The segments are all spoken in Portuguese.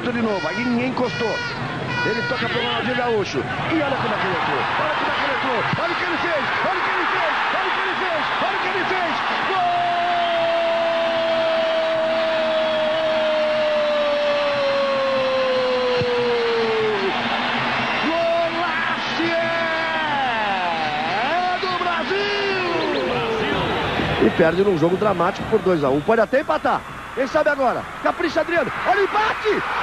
centro de novo. Aí ninguém encostou. Ele toca pro Ronaldinho Gaúcho. E olha como é que ele entrou. Olha como é que ele entrou. Olha o que ele fez. Olha o que ele fez. Olha o que ele fez. Olha o que ele fez. É! E perde num jogo dramático por 2x1. Pode até empatar. Quem sabe agora? Capricha Adriano. Olha o empate!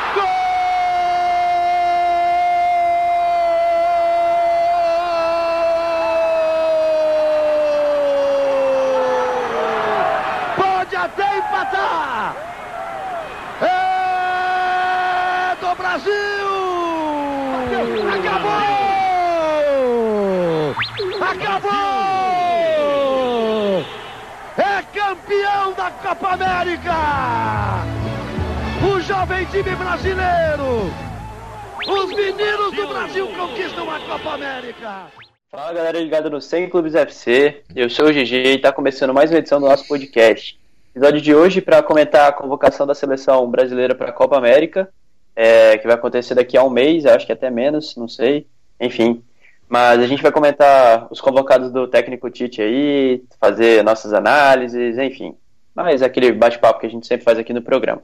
No 100 Clubes FC, eu sou o GG e está começando mais uma edição do nosso podcast. Episódio de hoje para comentar a convocação da seleção brasileira para a Copa América, é, que vai acontecer daqui a um mês, acho que até menos, não sei, enfim. Mas a gente vai comentar os convocados do técnico Tite aí, fazer nossas análises, enfim. Mas aquele bate-papo que a gente sempre faz aqui no programa.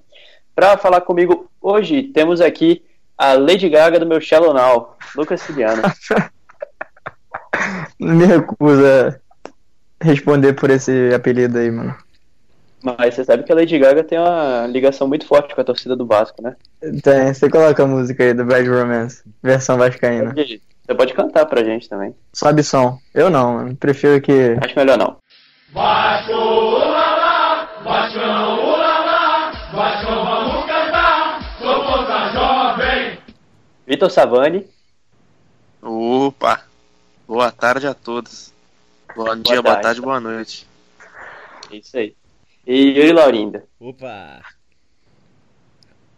Para falar comigo hoje, temos aqui a Lady Gaga do meu Shallow Now, Lucas Ciliano. Me recusa responder por esse apelido aí, mano. Mas você sabe que a Lady Gaga tem uma ligação muito forte com a torcida do Vasco, né? Tem, você coloca a música aí do Bad Romance, versão vascaína. Você pode cantar pra gente também. Sobe som. Eu não, mano. Prefiro que. Acho melhor não. Vasco, ulala, Vascão, ulala, Vascão, vamos cantar, sou força jovem. Vitor Savani. Opa! Boa tarde a todos. Bom dia, boa tarde, boa noite. É isso aí. E Yuri Laurinda. Opa!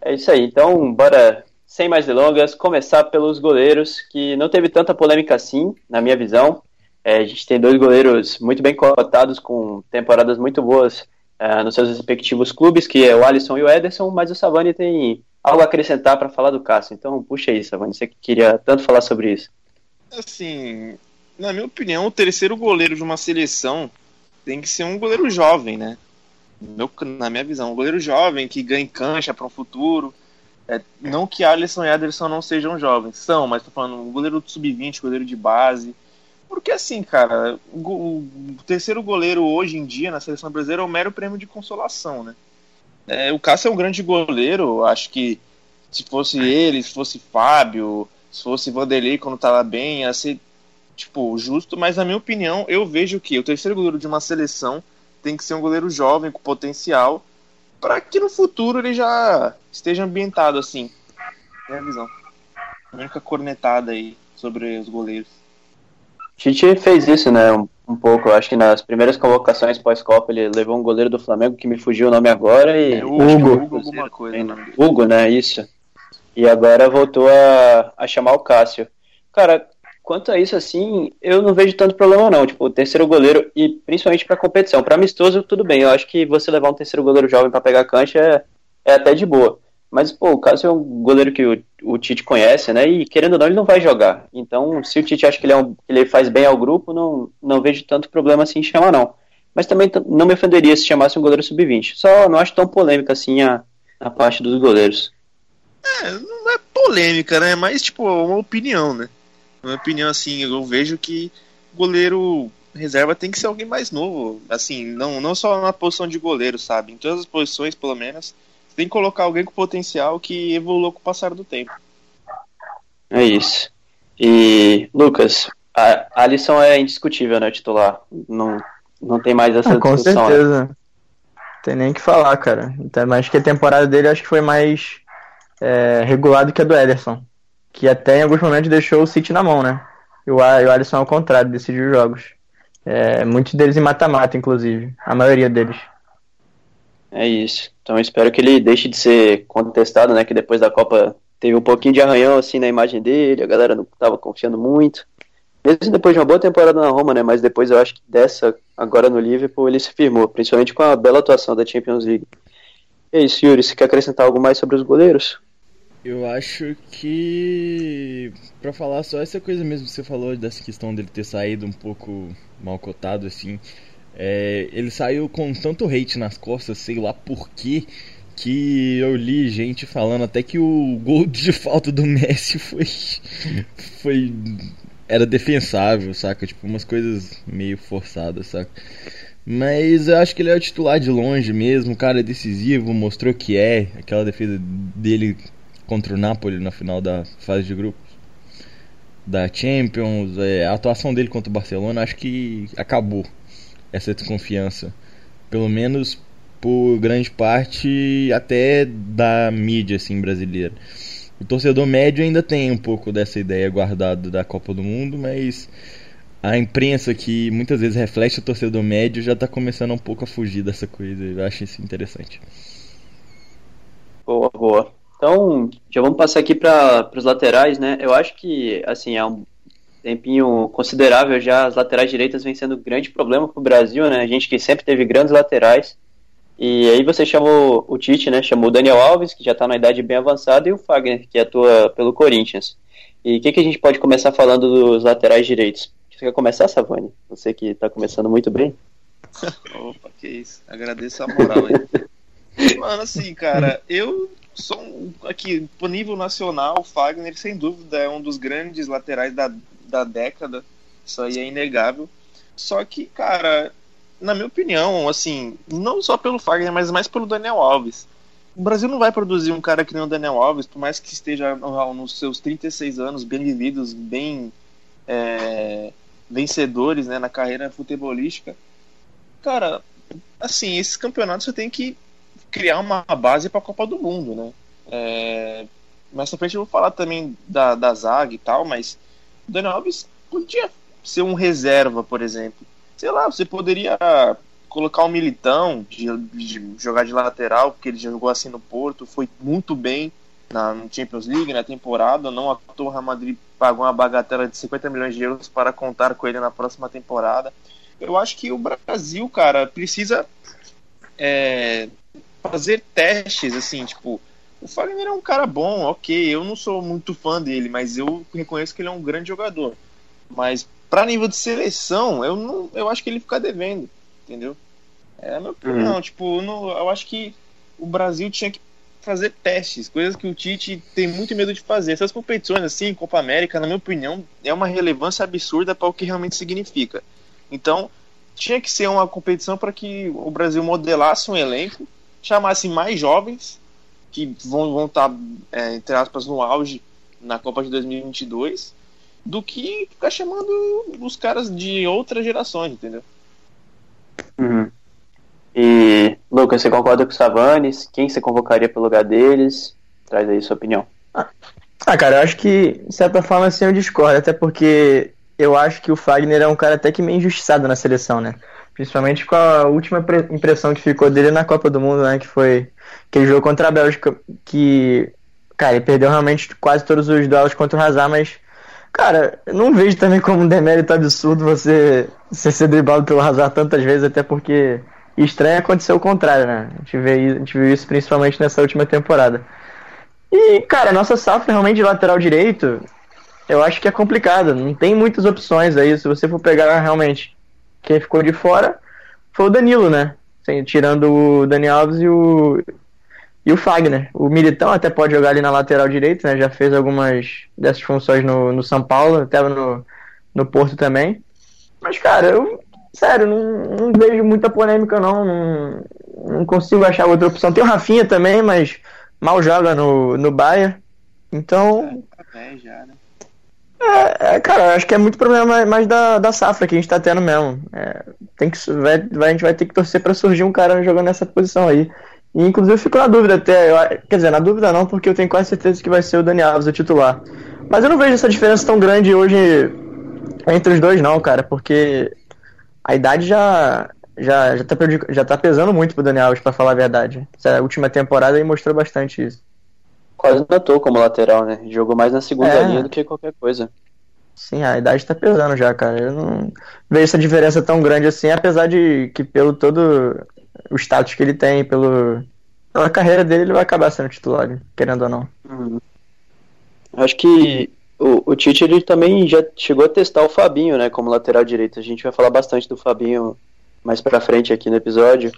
É isso aí. Então, bora, sem mais delongas, começar pelos goleiros, que não teve tanta polêmica assim, na minha visão. É, a gente tem dois goleiros muito bem cotados, com temporadas muito boas é, nos seus respectivos clubes, que é o Alisson e o Ederson, mas o Savani tem algo a acrescentar para falar do Cássio. Então, puxa aí, Savani, você que queria tanto falar sobre isso. Assim, na minha opinião, o terceiro goleiro de uma seleção tem que ser um goleiro jovem, né? Meu, na minha visão, um goleiro jovem que ganhe cancha para um futuro. É, não que Alisson e Ederson não sejam jovens, são, mas tô falando um goleiro sub-20, goleiro de base. Porque assim, cara, o, o, terceiro goleiro hoje em dia na seleção brasileira é um mero prêmio de consolação, né? É, o Cássio é um grande goleiro, acho que se fosse ele, se fosse Fábio, se fosse Vanderlei quando tava bem, ia ser, tipo, justo, mas na minha opinião, eu vejo que o terceiro goleiro de uma seleção tem que ser um goleiro jovem, com potencial, para que no futuro ele já esteja ambientado assim. Minha visão. A única cornetada aí sobre os goleiros. Tite fez isso, né, um, um pouco. Acho que nas primeiras convocações pós-Copa ele levou um goleiro do Flamengo que me fugiu o nome agora e. É, Hugo. Hugo alguma coisa, né? Hugo, né? Isso. E agora voltou a, a chamar o Cássio. Cara, quanto a isso, assim, eu não vejo tanto problema, não. Tipo, o terceiro goleiro, e principalmente pra competição. Pra amistoso, tudo bem. Eu acho que você levar um terceiro goleiro jovem para pegar cancha é, é até de boa. Mas, pô, o Cássio é um goleiro que o, o, Tite conhece, né? E querendo ou não, ele não vai jogar. Então, se o Tite acha que ele, é um, que ele faz bem ao grupo, não, não vejo tanto problema assim em chamar, não. Mas também não me ofenderia se chamasse um goleiro sub-20. Só não acho tão polêmica assim a, a parte dos goleiros. É, não é polêmica, né? Mas, tipo, uma opinião, né? Minha opinião, assim, eu vejo que goleiro reserva tem que ser alguém mais novo. Assim, não, não só na posição de goleiro, sabe? Em todas as posições, pelo menos, tem que colocar alguém com potencial que evoluiu com o passar do tempo. É isso. E, Lucas, a Alisson é indiscutível, né, titular. Não, não tem mais essa ah, com discussão. Com certeza. Né? Tem nem que falar, cara. Até mais que a temporada dele acho que foi mais é, regular do que a do Ederson. Que até em alguns momentos deixou o City na mão, né? E o, e o Alisson ao contrário, decidiu jogos. É, muitos deles em mata-mata, inclusive. A maioria deles. É isso. Então espero que ele deixe de ser contestado, né? Que depois da Copa teve um pouquinho de arranhão assim na imagem dele, a galera não estava confiando muito. Mesmo depois de uma boa temporada na Roma, né? Mas depois eu acho que dessa, agora no Liverpool, ele se firmou, principalmente com a bela atuação da Champions League. É isso, Yuri. Você quer acrescentar algo mais sobre os goleiros? Eu acho que para falar só essa coisa mesmo que você falou dessa questão dele ter saído um pouco mal cotado assim, é, ele saiu com tanto hate nas costas, sei lá por quê, que eu li gente falando até que o gol de falta do Messi foi foi era defensável, saca? Tipo umas coisas meio forçadas, saca? Mas eu acho que ele é o titular de longe mesmo, o cara é decisivo, mostrou que é, aquela defesa dele contra o Napoli na final da fase de grupos da Champions, é, a atuação dele contra o Barcelona, acho que acabou essa desconfiança, pelo menos por grande parte até da mídia assim brasileira. O torcedor médio ainda tem um pouco dessa ideia guardada da Copa do Mundo, mas a imprensa que muitas vezes reflete o torcedor médio já está começando um pouco a fugir dessa coisa. Eu acho isso interessante. Boa, boa. Então, já vamos passar aqui para os laterais, né? Eu acho que, assim, há um tempinho considerável já as laterais direitas vem sendo um grande problema para o Brasil, né? A gente que sempre teve grandes laterais. E aí você chamou o Tite, né? Chamou o Daniel Alves, que já está na idade bem avançada, e o Fagner, que atua pelo Corinthians. E o que, que a gente pode começar falando dos laterais direitos? Você quer começar, Savani? Você que está começando muito bem. Opa, que isso. Agradeço a moral aí. Mano, assim, cara, eu um, aqui, por nível nacional, o Fagner, sem dúvida, é um dos grandes laterais da, da década. Isso aí é inegável. Só que, cara, na minha opinião, assim, não só pelo Fagner, mas mais pelo Daniel Alves. O Brasil não vai produzir um cara que nem o Daniel Alves, por mais que esteja nos seus 36 anos, bem vividos, bem é, vencedores né, na carreira futebolística. Cara, assim, esses campeonatos você tem que criar uma base para a Copa do Mundo, né? É, mais pra frente eu vou falar também da, da zaga e tal, mas o Daniel Alves podia ser um reserva, por exemplo. Sei lá, você poderia colocar um militão de, de jogar de lateral, porque ele jogou assim no Porto, foi muito bem na Champions League, na temporada, não o Real Madrid pagou uma bagatela de 50 milhões de euros para contar com ele na próxima temporada. Eu acho que o Brasil, cara, precisa é, fazer testes, assim, tipo, o Fagner é um cara bom, ok, eu não sou muito fã dele, mas eu reconheço que ele é um grande jogador. Mas para nível de seleção, eu não, eu acho que ele fica devendo, entendeu? É a minha opinião, uhum. tipo, não, eu acho que o Brasil tinha que fazer testes, coisas que o Tite tem muito medo de fazer. Essas competições assim, Copa América, na minha opinião, é uma relevância absurda para o que realmente significa. Então, tinha que ser uma competição para que o Brasil modelasse um elenco chamasse mais jovens, que vão, vão estar, tá, é, entre aspas, no auge na Copa de 2022, do que ficar chamando os caras de outras gerações, entendeu? Uhum. E, Lucas, você concorda com o Savanes? Quem você convocaria pelo lugar deles? Traz aí sua opinião. Ah, cara, eu acho que, de certa forma, assim, eu discordo, até porque eu acho que o Fagner é um cara até que meio injustiçado na seleção, né? Principalmente com a última impressão que ficou dele na Copa do Mundo, né? Que foi aquele jogo contra a Bélgica, que, cara, ele perdeu realmente quase todos os duelos contra o Hazard, mas, cara, não vejo também como um demérito absurdo você, você ser driblado pelo Hazard tantas vezes, até porque estranho acontecer o contrário, né? A gente, vê, a gente viu isso principalmente nessa última temporada. E, cara, a nossa safra realmente de lateral direito, eu acho que é complicado. Não tem muitas opções aí. Se você for pegar realmente quem ficou de fora foi o Danilo, né? Assim, tirando o Dani Alves e o, e o Fagner. O Militão até pode jogar ali na lateral direita, né? Já fez algumas dessas funções no, no São Paulo, até no, no Porto também. Mas, cara, eu, sério, não, não vejo muita polêmica, não. não. não. consigo achar outra opção. Tem o Rafinha também, mas mal joga no, no Bayern. Então. É, já, né? É, é, cara, acho que é muito problema mais da, da safra que a gente tá tendo mesmo. É, tem que, vai, vai, a gente vai ter que torcer para surgir um cara jogando nessa posição aí. E, inclusive eu fico na dúvida até. Eu, quer dizer, na dúvida não, porque eu tenho quase certeza que vai ser o Dani Alves o titular. Mas eu não vejo essa diferença tão grande hoje entre os dois, não, cara, porque a idade já, já, já, tá, já tá pesando muito pro Dani Alves, pra falar a verdade. Essa última temporada aí mostrou bastante isso quase notou como lateral, né? Jogou mais na segunda é. linha do que qualquer coisa. Sim, a idade tá pesando já, cara. Eu não vejo essa diferença tão grande assim, apesar de que pelo todo o status que ele tem, pelo, pela carreira dele, ele vai acabar sendo titular, querendo ou não. Uhum. Acho que o, o Tite ele também já chegou a testar o Fabinho, né, como lateral direito. A gente vai falar bastante do Fabinho mais pra frente aqui no episódio.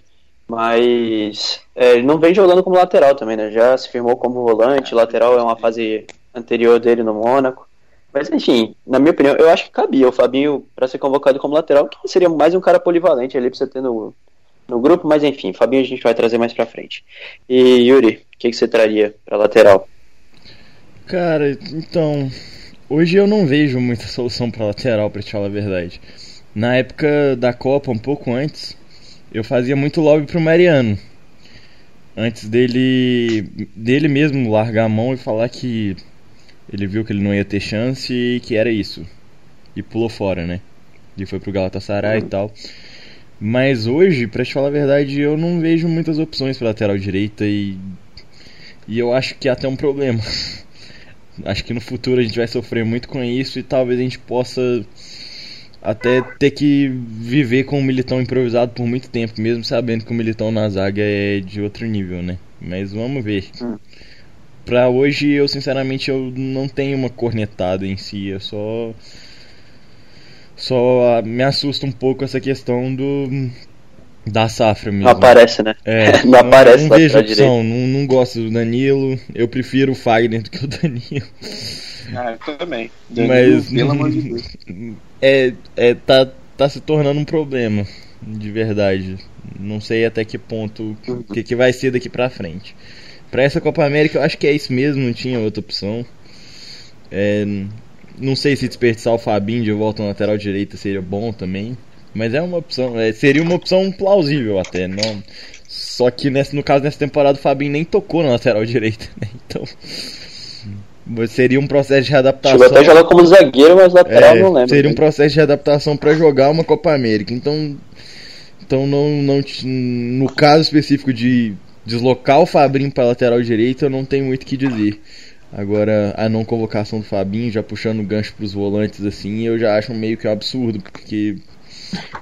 Mas é, ele não vem jogando como lateral também, né? Já se firmou como volante, lateral é uma fase anterior dele no Mônaco. Mas enfim, na minha opinião, eu acho que cabia o Fabinho para ser convocado como lateral, que seria mais um cara polivalente ali pra você ter no, no grupo, mas enfim, Fabinho a gente vai trazer mais pra frente. E Yuri, o que, que você traria pra lateral? Cara, então. Hoje eu não vejo muita solução pra lateral, pra te falar a verdade. Na época da Copa, um pouco antes, eu fazia muito lobby pro Mariano. Antes dele dele mesmo largar a mão e falar que ele viu que ele não ia ter chance e que era isso. E pulou fora, né? E foi pro Galatasaray e tal. Mas hoje, pra te falar a verdade, eu não vejo muitas opções pra lateral direita e. E eu acho que é até um problema. acho que no futuro a gente vai sofrer muito com isso e talvez a gente possa até ter que viver com o Militão improvisado por muito tempo, mesmo sabendo que o Militão na zaga é de outro nível, né? Mas vamos ver. Hum. Pra hoje, eu sinceramente eu não tenho uma cornetada em si, eu só só me assusta um pouco essa questão do da safra mesmo. Não aparece, né? É, não aparece não lá vejo opção, não, não gosto do Danilo, eu prefiro o Fagner do que o Danilo. Ah, eu também. Mas Pelo amor de Deus. é, é tá, tá se tornando um problema, de verdade. Não sei até que ponto o que, que vai ser daqui pra frente. Pra essa Copa América eu acho que é isso mesmo, não tinha outra opção. É, não sei se desperdiçar o Fabinho de volta na lateral direita seria bom também. Mas é uma opção, é, seria uma opção plausível até. Não, só que nesse, no caso nessa temporada o Fabinho nem tocou na lateral direita, né? Então seria um processo de readaptação. Chegou até jogar como zagueiro, mas lateral É, não lembro. Seria um processo de adaptação para jogar uma Copa América. Então, então não, não, no caso específico de deslocar o Fabinho para lateral direita, eu não tenho muito o que dizer. Agora, a não convocação do Fabinho, já puxando o gancho para os volantes assim, eu já acho meio que um absurdo, porque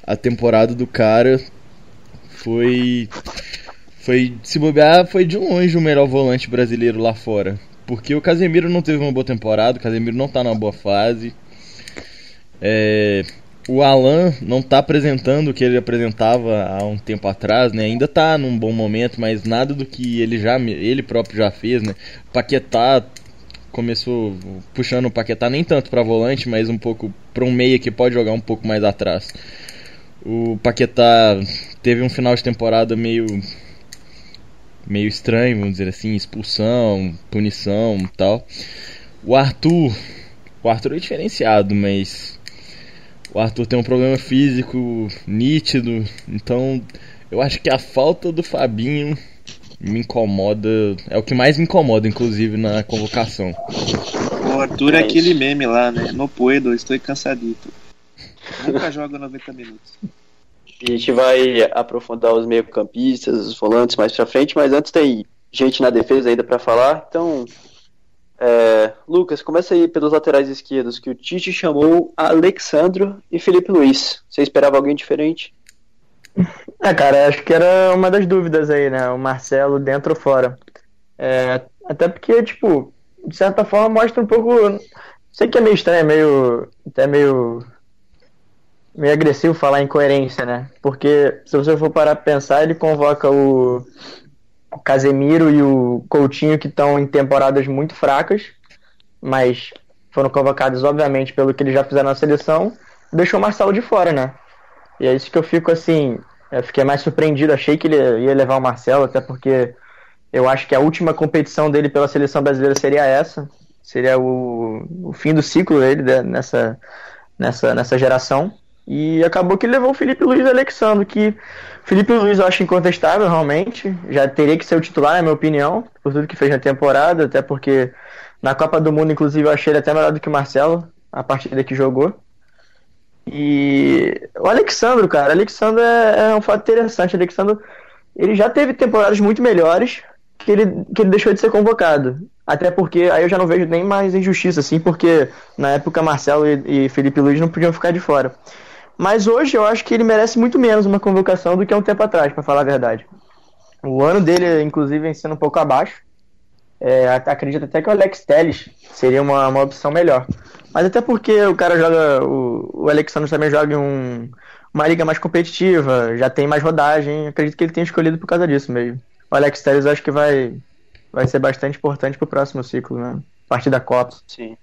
a temporada do cara foi foi se bobear, foi de longe o melhor volante brasileiro lá fora. Porque o Casemiro não teve uma boa temporada, o Casemiro não tá numa boa fase. É, o Alan não tá apresentando o que ele apresentava há um tempo atrás, né? Ainda tá num bom momento, mas nada do que ele já ele próprio já fez, né? Paquetá começou puxando o Paquetá nem tanto para volante, mas um pouco para um meia que pode jogar um pouco mais atrás. O Paquetá teve um final de temporada meio meio estranho, vamos dizer assim, expulsão, punição, e tal. O Arthur, o Arthur é diferenciado, mas o Arthur tem um problema físico nítido, então eu acho que a falta do Fabinho me incomoda, é o que mais me incomoda, inclusive na convocação. O Arthur é aquele meme lá, né? No puedo, estou cansadito. Nunca joga 90 minutos. A gente vai aprofundar os meio-campistas, os volantes mais pra frente, mas antes tem gente na defesa ainda pra falar. Então, é, Lucas, começa aí pelos laterais esquerdos, que o Tite chamou Alexandro e Felipe Luiz. Você esperava alguém diferente? É, cara, acho que era uma das dúvidas aí, né? O Marcelo dentro ou fora. É, até porque, tipo, de certa forma mostra um pouco. Sei que é meio estranho, é meio. até meio. Meio agressivo falar em coerência, né? Porque se você for parar pra pensar, ele convoca o, o Casemiro e o Coutinho que estão em temporadas muito fracas, mas foram convocados, obviamente, pelo que eles já fizeram na seleção, deixou o Marcelo de fora, né? E é isso que eu fico assim. Eu fiquei mais surpreendido. Achei que ele ia levar o Marcelo, até porque eu acho que a última competição dele pela seleção brasileira seria essa. Seria o, o fim do ciclo dele né, nessa, nessa, nessa geração. E acabou que levou o Felipe Luiz Alexandre, que Felipe Luiz eu acho incontestável, realmente. Já teria que ser o titular, na minha opinião, por tudo que fez na temporada, até porque na Copa do Mundo, inclusive, eu achei ele até melhor do que o Marcelo, a partida que jogou. E o Alexandro, cara, o Alexandro é, é um fato interessante. O Alexandro, ele já teve temporadas muito melhores que ele, que ele deixou de ser convocado. Até porque aí eu já não vejo nem mais injustiça, assim, porque na época Marcelo e, e Felipe Luiz não podiam ficar de fora. Mas hoje eu acho que ele merece muito menos uma convocação do que há um tempo atrás, pra falar a verdade. O ano dele, inclusive, vem sendo um pouco abaixo. é, acredito até que o Alex Telles seria uma, uma opção melhor. Mas até porque o cara joga. O, o Alexandre também joga em um, uma liga mais competitiva, já tem mais rodagem. Acredito que ele tenha escolhido por causa disso mesmo. O Alex Telles acho que vai, vai ser bastante importante pro próximo ciclo, né? A partir da Copa. Sim.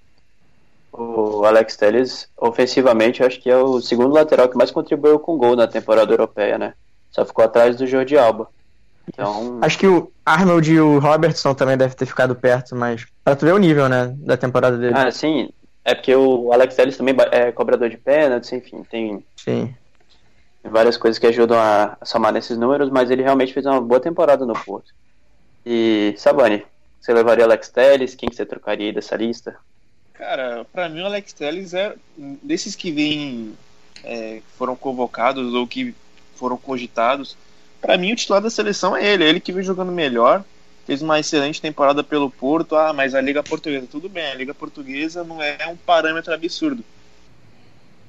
O Alex Telles, ofensivamente, acho que é o segundo lateral que mais contribuiu com gol na temporada europeia, né? Só ficou atrás do Jordi Alba. Então... Acho que o Arnold e o Robertson também devem ter ficado perto, mas pra tu ver o nível, né, da temporada dele. Ah, sim. É porque o Alex Telles também é cobrador de pênaltis, enfim, tem, Sim. várias coisas que ajudam a, a somar nesses números, mas ele realmente fez uma boa temporada no Porto. E, Sabani, você levaria Alex Telles? Quem que você trocaria aí dessa lista? Cara, pra mim o Alex Telles é desses que vêm, é, foram convocados ou que foram cogitados. Pra mim o titular da seleção é ele, é ele que vem jogando melhor. Fez uma excelente temporada pelo Porto. Ah, mas a Liga Portuguesa, tudo bem, a Liga Portuguesa não é um parâmetro absurdo.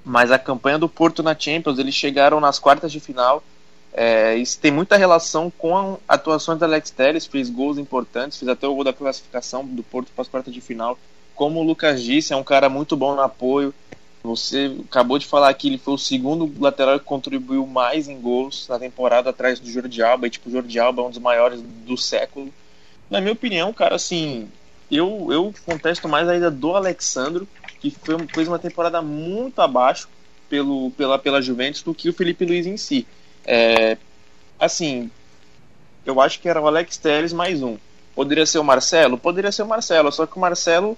Mas a campanha do Porto na Champions, eles chegaram nas quartas de final. É, isso tem muita relação com atuações do Alex Telles, fez gols importantes, fez até o gol da classificação do Porto para as quartas de final. Como o Lucas disse, é um cara muito bom no apoio. Você acabou de falar que ele foi o segundo lateral que contribuiu mais em gols na temporada atrás do Jordi Alba. E, tipo, o Jordi Alba é um dos maiores do século. Na minha opinião, cara, assim, eu, eu contesto mais a ida do Alexandro, que foi, fez uma temporada muito abaixo pelo, pela, pela Juventus do que o Felipe Luiz em si. É, assim, eu acho que era o Alex Telles mais um. Poderia ser o Marcelo? Poderia ser o Marcelo, só que o Marcelo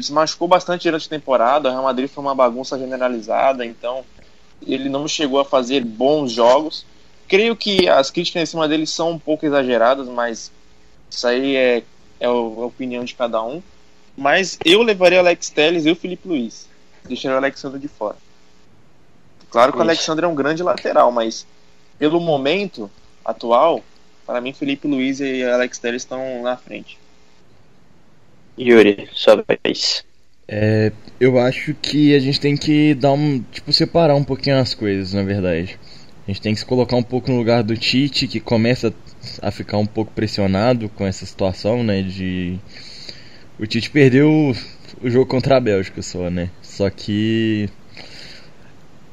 se machucou bastante durante a temporada. O Real Madrid foi uma bagunça generalizada, então ele não chegou a fazer bons jogos. Creio que as críticas em cima dele são um pouco exageradas, mas isso aí é, é a opinião de cada um. Mas eu levaria o Alex Telles e o Felipe Luiz. Deixaria o Alexandre de fora. Claro que o Ixi. Alexandre é um grande lateral, mas pelo momento atual, para mim Felipe Luiz e Alex Telles estão na frente. Yuri, sua vez. É, eu acho que a gente tem que dar um. Tipo, separar um pouquinho as coisas, na verdade. A gente tem que se colocar um pouco no lugar do Tite, que começa a ficar um pouco pressionado com essa situação, né? De. O Tite perdeu o- jogo contra a Bélgica só, né? Só que.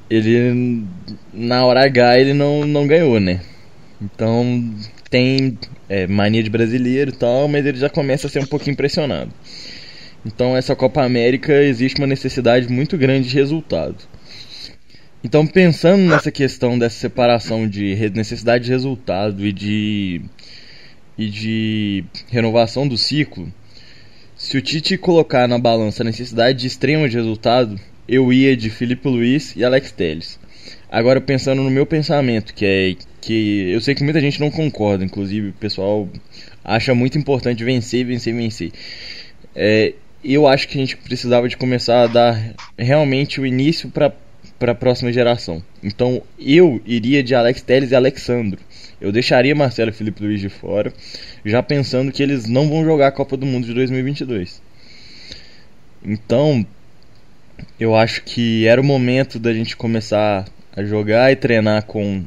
Ele. Na hora H ele não, não ganhou, né? Então tem é, mania de brasileiro e tal, mas ele já começa a ser um pouquinho pressionado. Então essa Copa América existe uma necessidade muito grande de resultado. Então pensando nessa questão dessa separação de necessidade de resultado e de e de renovação do ciclo, se o Tite colocar na balança a necessidade de extrema de resultado, eu ia de Felipe Luiz e Alex Telles. Agora pensando no meu pensamento, que é que eu sei que muita gente não concorda, inclusive o pessoal acha muito importante vencer, vencer, vencer. É, eu acho que a gente precisava de começar a dar realmente o início para para a próxima geração. Então eu iria de Alex Telles e Alexandro. Eu deixaria Marcelo e Felipe Luiz de fora, já pensando que eles não vão jogar a Copa do Mundo de 2022. Então, eu acho que era o momento da gente começar a jogar e treinar com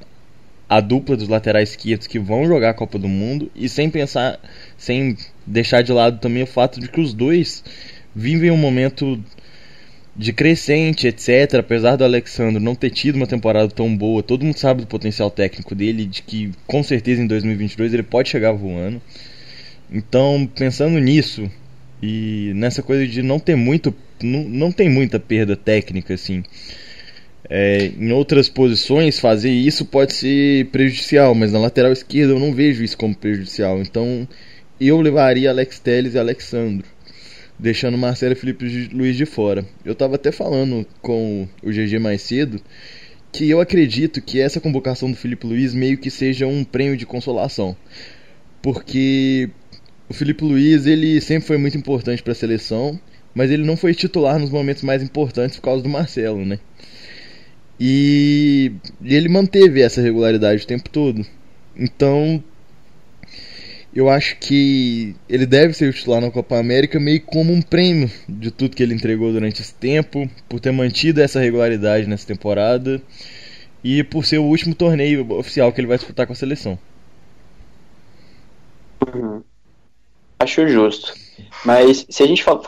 a dupla dos laterais esquerdos que vão jogar a Copa do Mundo e sem pensar, sem deixar de lado também o fato de que os dois vivem um momento de crescente, etc. Apesar do Alexandre não ter tido uma temporada tão boa, todo mundo sabe do potencial técnico dele, de que com certeza em 2022 ele pode chegar voando. Então, pensando nisso e nessa coisa de não ter muito, não, não tem muita perda técnica assim. É, em outras posições fazer isso pode ser prejudicial, mas na lateral esquerda eu não vejo isso como prejudicial. Então eu levaria Alex Telles e Alexandro deixando Marcelo e Felipe Luiz de fora. Eu tava até falando com o GG mais cedo que eu acredito que essa convocação do Felipe Luiz meio que seja um prêmio de consolação. Porque o Felipe Luiz, ele sempre foi muito importante para a seleção, mas ele não foi titular nos momentos mais importantes por causa do Marcelo, né? E ele manteve essa regularidade o tempo todo. Então, eu acho que ele deve ser o titular na Copa América meio como um prêmio de tudo que ele entregou durante esse tempo, por ter mantido essa regularidade nessa temporada e por ser o último torneio oficial que ele vai disputar com a seleção. Uhum. acho justo. Mas se a gente for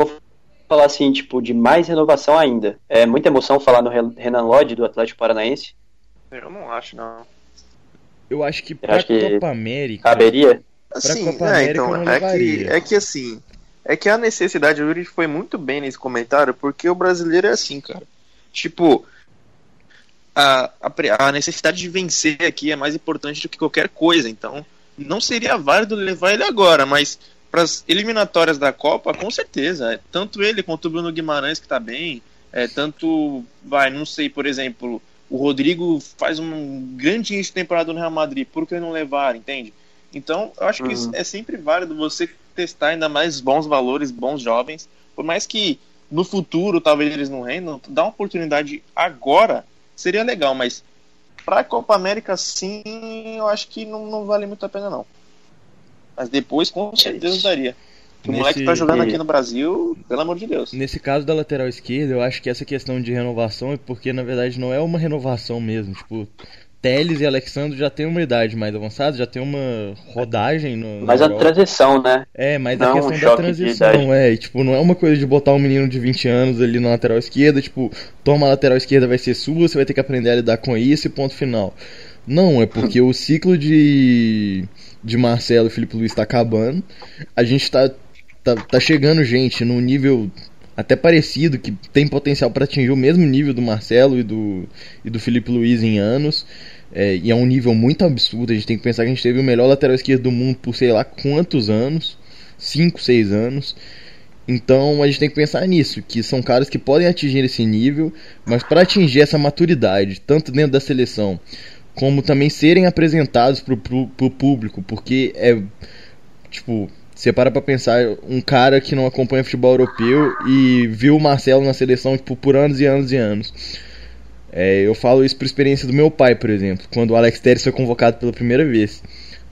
falar assim, tipo, de mais renovação ainda, é muita emoção falar no Renan Lodge do Atlético Paranaense. Eu não acho, não. Eu acho que pra acho que Copa América. Caberia? Assim, Copa é, América então, é que, é que assim, é que a necessidade, o Yuri foi muito bem nesse comentário, porque o brasileiro é assim, cara. Tipo, a, a, a necessidade de vencer aqui é mais importante do que qualquer coisa, então não seria válido levar ele agora, mas para as eliminatórias da Copa, com certeza. É, tanto ele quanto o Bruno Guimarães, que tá bem, é, tanto, vai, não sei, por exemplo, o Rodrigo faz um grande início de temporada no Real Madrid, por que não levar, entende? Então, eu acho que isso é sempre válido você testar ainda mais bons valores, bons jovens, por mais que no futuro talvez eles não rendam, dar uma oportunidade agora seria legal, mas pra Copa América sim, eu acho que não, não vale muito a pena não. Mas depois com certeza daria. O Nesse- moleque tá jogando aqui no Brasil, pelo amor de Deus. Nesse caso da lateral esquerda, eu acho que essa questão de renovação é porque, na verdade, não é uma renovação mesmo. Tipo, Teles e Alexandre já têm uma idade mais avançada, já tem uma rodagem no. Mas a Europa. transição, né? É, mas Não a um questão da choque de transição, é, e, tipo, não é uma coisa de botar um menino de 20 anos ali na lateral esquerda, tipo, toma a lateral esquerda vai ser sua, você vai ter que aprender a lidar com isso e ponto final. Não, é porque o ciclo de de Marcelo e Felipe Luiz tá acabando. A gente tá tá, tá chegando gente num nível até parecido que tem potencial para atingir o mesmo nível do Marcelo e do e do Felipe Luiz em anos. É, e é um nível muito absurdo. A gente tem que pensar que a gente teve o melhor lateral esquerdo do mundo por sei lá quantos anos 5, 6 anos. Então a gente tem que pensar nisso, que são caras que podem atingir esse nível, mas para atingir essa maturidade, tanto dentro da seleção, como também serem apresentados pro, pro, pro público, porque é tipo, você para pra pensar, um cara que não acompanha futebol europeu e viu o Marcelo na seleção tipo, por anos e anos e anos. É, eu falo isso por experiência do meu pai, por exemplo, quando o Alex Telles foi convocado pela primeira vez.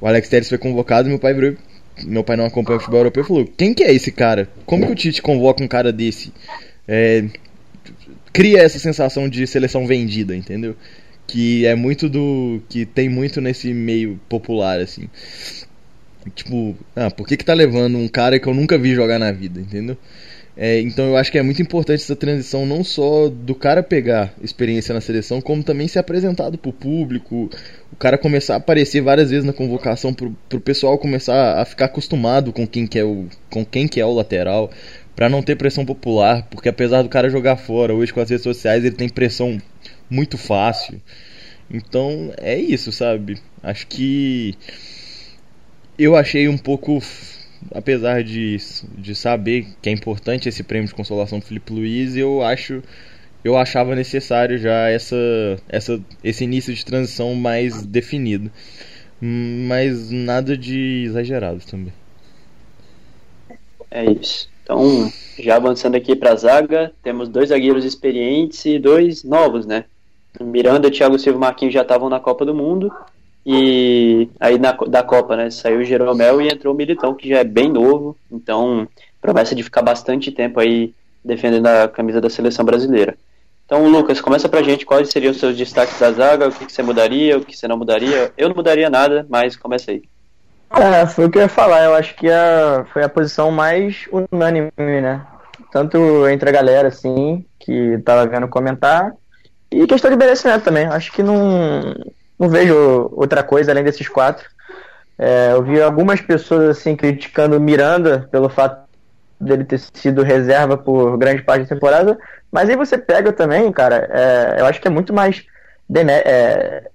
O Alex Telles foi convocado e meu pai virou meu pai não acompanha futebol europeu e falou: Quem que é esse cara? Como que o Tite convoca um cara desse? É, cria essa sensação de seleção vendida, entendeu? Que é muito do. que tem muito nesse meio popular, assim. Tipo, ah, por que, que tá levando um cara que eu nunca vi jogar na vida, entendeu? É, então eu acho que é muito importante essa transição não só do cara pegar experiência na seleção, como também ser apresentado pro público, o cara começar a aparecer várias vezes na convocação pro, pro pessoal começar a ficar acostumado com quem que é o, com quem que é o lateral, pra não ter pressão popular, porque apesar do cara jogar fora, hoje com as redes sociais ele tem pressão muito fácil. Então é isso, sabe? Acho que eu achei um pouco apesar de, de saber que é importante esse prêmio de consolação do Felipe Luiz, eu acho eu achava necessário já essa, essa esse início de transição mais definido. Mas nada de exagerado também. É isso. Então, já avançando aqui para a zaga, temos dois zagueiros experientes e dois novos, né? Miranda, Thiago Silva e Marquinhos já estavam na Copa do Mundo. E aí na, da Copa, né? Saiu o Jeromel e entrou o Militão, que já é bem novo. Então, promessa de ficar bastante tempo aí defendendo a camisa da seleção brasileira. Então, Lucas, começa pra gente quais seriam os seus destaques da zaga, o que, que você mudaria, o que você não mudaria. Eu não mudaria nada, mas começa aí. É, foi o que eu ia falar. Eu acho que a, foi a posição mais unânime, né? Tanto entre a galera, assim, que tava vendo comentar, e questão de merecimento também. Acho que não, não vejo outra coisa além desses quatro. É, eu vi algumas pessoas, assim, criticando Miranda pelo fato dele ter sido reserva por grande parte da temporada, mas aí você pega também, cara, é, eu acho que é muito mais é,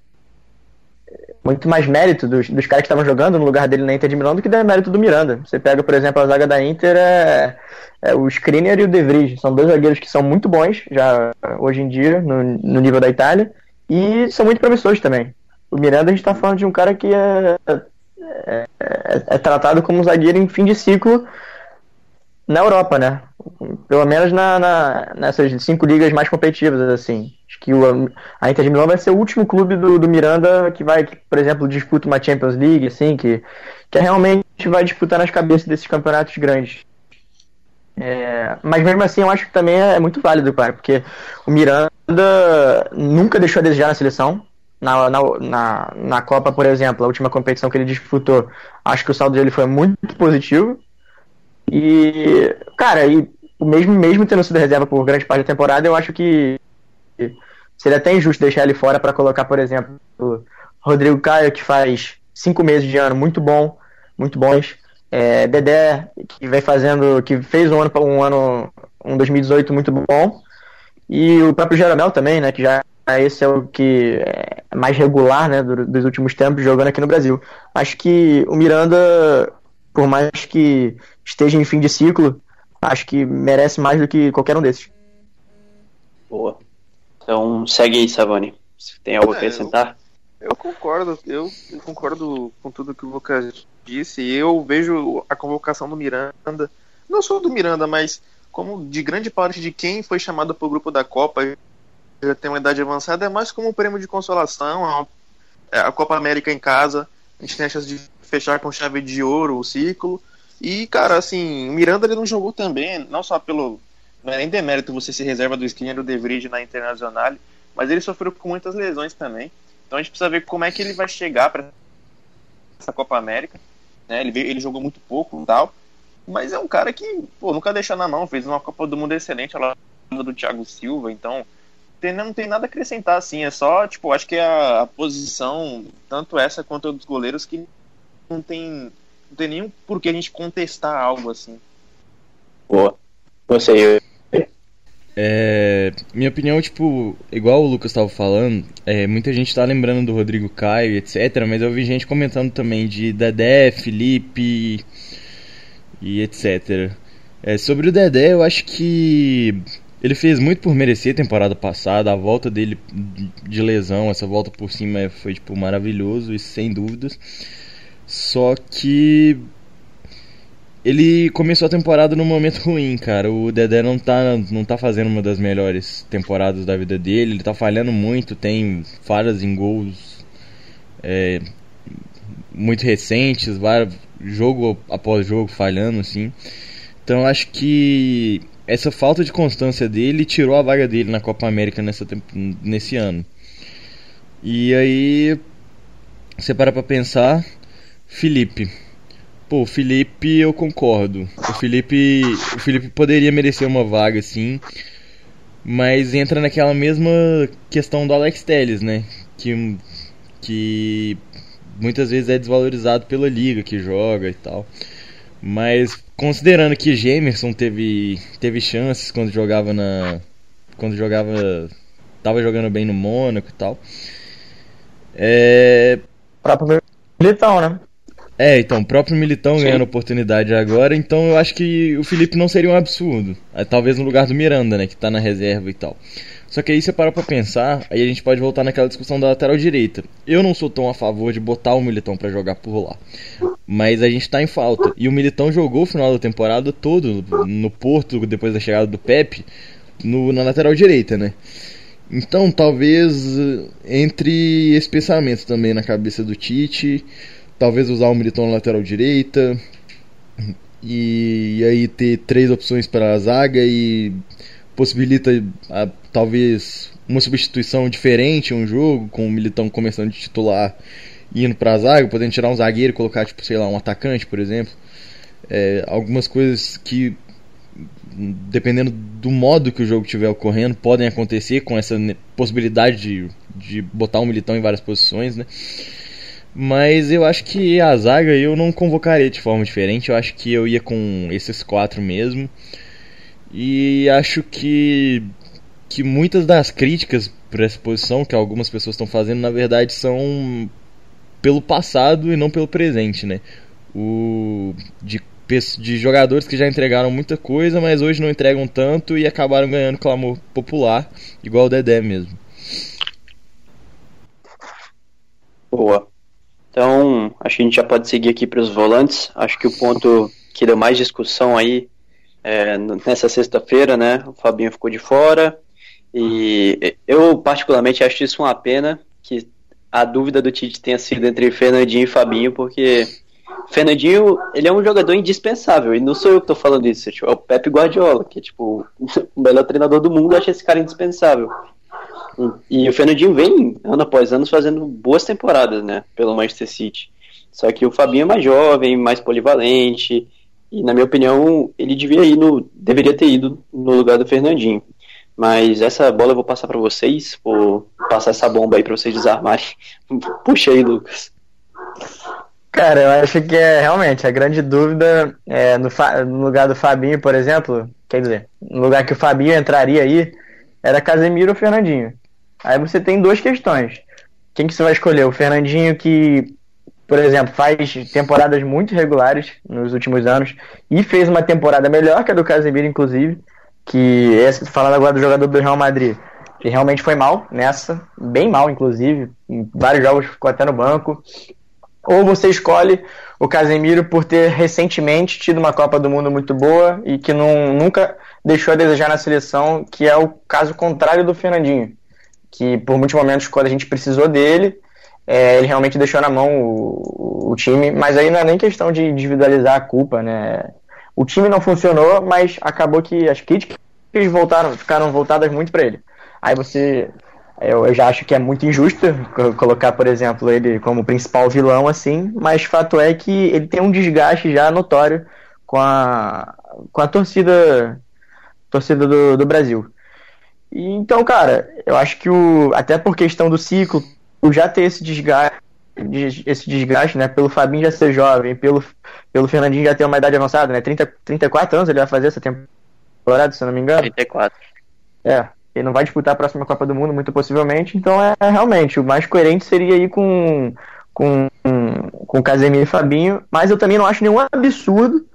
muito mais mérito dos, dos caras que estavam jogando no lugar dele na Inter de Milão do que mérito do Miranda. Você pega, por exemplo, a zaga da Inter, é, é o Skriniar e o De Vries. São dois zagueiros que são muito bons já hoje em dia, no, no nível da Itália, e são muito promissores também. O Miranda, a gente está falando de um cara que é, é, é, é tratado como um zagueiro em fim de ciclo na Europa, né? Pelo menos na, na, nessas cinco ligas mais competitivas, assim. Acho que o, a Inter de Milão vai ser o último clube do, do Miranda que vai, que, por exemplo, disputa uma Champions League, assim, que, que realmente vai disputar nas cabeças desses campeonatos grandes. É, mas mesmo assim, eu acho que também é muito válido, cara, porque o Miranda nunca deixou a desejar na seleção. Na, na, na, na Copa, por exemplo, a última competição que ele disputou, acho que o saldo dele foi muito positivo. E, cara, e mesmo, mesmo tendo sido reserva por grande parte da temporada, eu acho que seria até injusto deixar ele fora para colocar, por exemplo, o Rodrigo Caio, que faz cinco meses de ano muito bom, muito bons. É, Dedé, que vem fazendo, que fez um ano, um ano, um 2018 muito bom. E o próprio Jeromel também, né, que já esse é o que é mais regular, né, dos últimos tempos jogando aqui no Brasil. Acho que o Miranda, por mais que esteja em fim de ciclo, acho que merece mais do que qualquer um desses. Boa. Então segue aí, Savani. Você tem algo a É, acrescentar? Eu concordo, eu, eu concordo com tudo que o Lucas disse. Eu vejo a convocação do Miranda, não só do Miranda, mas como de grande parte de quem foi chamado para o grupo da Copa, já tem uma idade avançada, é mais como um prêmio de consolação. é é a Copa América em casa, a gente tem a chance de fechar com chave de ouro o ciclo. E, cara, assim, o Miranda ele não jogou também, não só pelo. Não é nem demérito você se reserva do Skinner do De Vrij na Internacional, mas ele sofreu com muitas lesões também. Então a gente precisa ver como é que ele vai chegar para essa Copa América. Né? Ele, ele jogou muito pouco tal. Mas é um cara que pô, nunca deixa na mão, fez uma Copa do Mundo excelente ao lado do Thiago Silva, então tem- não tem nada a acrescentar assim, é só, tipo, acho que é a, a posição, tanto essa quanto a dos goleiros, que não tem, não tem nenhum por que a gente contestar algo assim. Boa. Você, É, minha opinião, tipo, igual o Lucas estava falando, é, muita gente tá lembrando do Rodrigo Caio, etc. Mas eu vi gente comentando também de Dedé, Felipe e etc. É, sobre o Dedé, eu acho que ele fez muito por merecer a temporada passada. A volta dele de lesão, essa volta por cima foi tipo maravilhoso, isso sem dúvidas. Só que ele começou a temporada num momento ruim, cara. O Dedé não tá, não tá fazendo uma das melhores temporadas da vida dele. Ele tá falhando muito, tem falhas em gols é, muito recentes, jogo após jogo falhando, assim. Então acho que essa falta de constância dele tirou a vaga dele na Copa América nessa, nesse ano. E aí, você para pra pensar, Felipe. Pô, o Felipe eu concordo. O Felipe, o Felipe poderia merecer uma vaga, sim. Mas entra naquela mesma questão do Alex Telles, né? Que, que muitas vezes é desvalorizado pela liga que joga e tal. Mas considerando que Gemerson teve, teve chances quando jogava na. Quando jogava. Tava jogando bem no Mônaco e tal. É, próprio Militão, né? É, então, o próprio Militão Sim. ganhando oportunidade agora, então eu acho que o Felipe não seria um absurdo. É, Talvez no lugar do Miranda, né, que tá na reserva e tal. Só que aí você para pra pensar, aí a gente pode voltar naquela discussão da lateral direita. Eu não sou tão a favor de botar o Militão pra jogar por lá. Mas a gente tá em falta. E o Militão jogou o final da temporada todo no Porto, depois da chegada do Pepe, no, na lateral direita, né? Então, talvez eh, entre esse pensamento também na cabeça do Tite, talvez usar o Militão na lateral direita e, aí ter três opções para a zaga e possibilita ah, talvez uma substituição diferente um jogo, com o Militão começando de titular e indo para a zaga, podendo tirar um zagueiro e colocar, tipo, sei lá, um atacante, por exemplo. É, algumas coisas que dependendo do modo que o jogo estiver ocorrendo, podem acontecer com essa possibilidade de, de botar um militão em várias posições, né? Mas eu acho que a zaga eu não convocaria de forma diferente, eu acho que eu ia com esses quatro mesmo. E acho que, que muitas das críticas para essa posição que algumas pessoas estão fazendo, na verdade, são pelo passado e não pelo presente, né? O, de de jogadores que já entregaram muita coisa, mas hoje não entregam tanto e acabaram ganhando clamor popular, igual o Dedé mesmo. Boa. Então, acho que a gente já pode seguir aqui para os volantes. Acho que o ponto que deu mais discussão aí é, nessa sexta-feira, né? O Fabinho ficou de fora. E eu, particularmente, acho isso uma pena que a dúvida do Tite tenha sido entre Fernandinho e Fabinho, porque Fernandinho, ele é um jogador indispensável. E não sou eu que tô falando isso, tipo, é o Pepe Guardiola, que é tipo o melhor treinador do mundo, acha esse cara indispensável. E o Fernandinho vem, ano após ano, fazendo boas temporadas, né? Pelo Manchester City. Só que o Fabinho é mais jovem, mais polivalente. E na minha opinião, ele devia ir no, deveria ter ido no lugar do Fernandinho. Mas essa bola eu vou passar para vocês, vou passar essa bomba aí para vocês desarmarem. Puxa aí, Lucas. Cara, eu acho que é realmente a grande dúvida é no, no, lugar do Fabinho, por exemplo, quer dizer, no lugar que o Fabinho entraria aí, era Casemiro ou Fernandinho. Aí você tem duas questões. Quem que você vai escolher? O Fernandinho que, por exemplo, faz temporadas muito regulares nos últimos anos e fez uma temporada melhor que a do Casemiro, inclusive, que esse, falando agora do jogador do Real Madrid, que realmente foi mal nessa, bem mal, inclusive, em vários jogos ficou até no banco, ou você escolhe o Casemiro por ter recentemente tido uma Copa do Mundo muito boa e que não, nunca deixou a desejar na seleção, que é o caso contrário do Fernandinho, que por muitos momentos, quando a gente precisou dele, é, ele realmente deixou na mão o, o, time, mas aí não é nem questão de individualizar a culpa, né? O time não funcionou, mas acabou que as críticas voltaram, ficaram voltadas muito para ele. Aí você eu, eu, já acho que é muito injusto colocar, por exemplo, ele como principal vilão assim, mas fato é que ele tem um desgaste já notório com a, com a torcida, torcida do, do Brasil. E, então, cara, eu acho que o, até por questão do ciclo, o já ter esse desgaste, esse desgaste, né, pelo Fabinho já ser jovem, pelo, pelo Fernandinho já ter uma idade avançada, né, 30, 34 anos ele vai fazer essa temporada, se eu não me engano. 34. É, ele não vai disputar a próxima Copa do Mundo, muito possivelmente. Então, é, é realmente, o mais coerente seria ir com, com, com Casemiro e Fabinho. Mas eu também não acho nenhum absurdo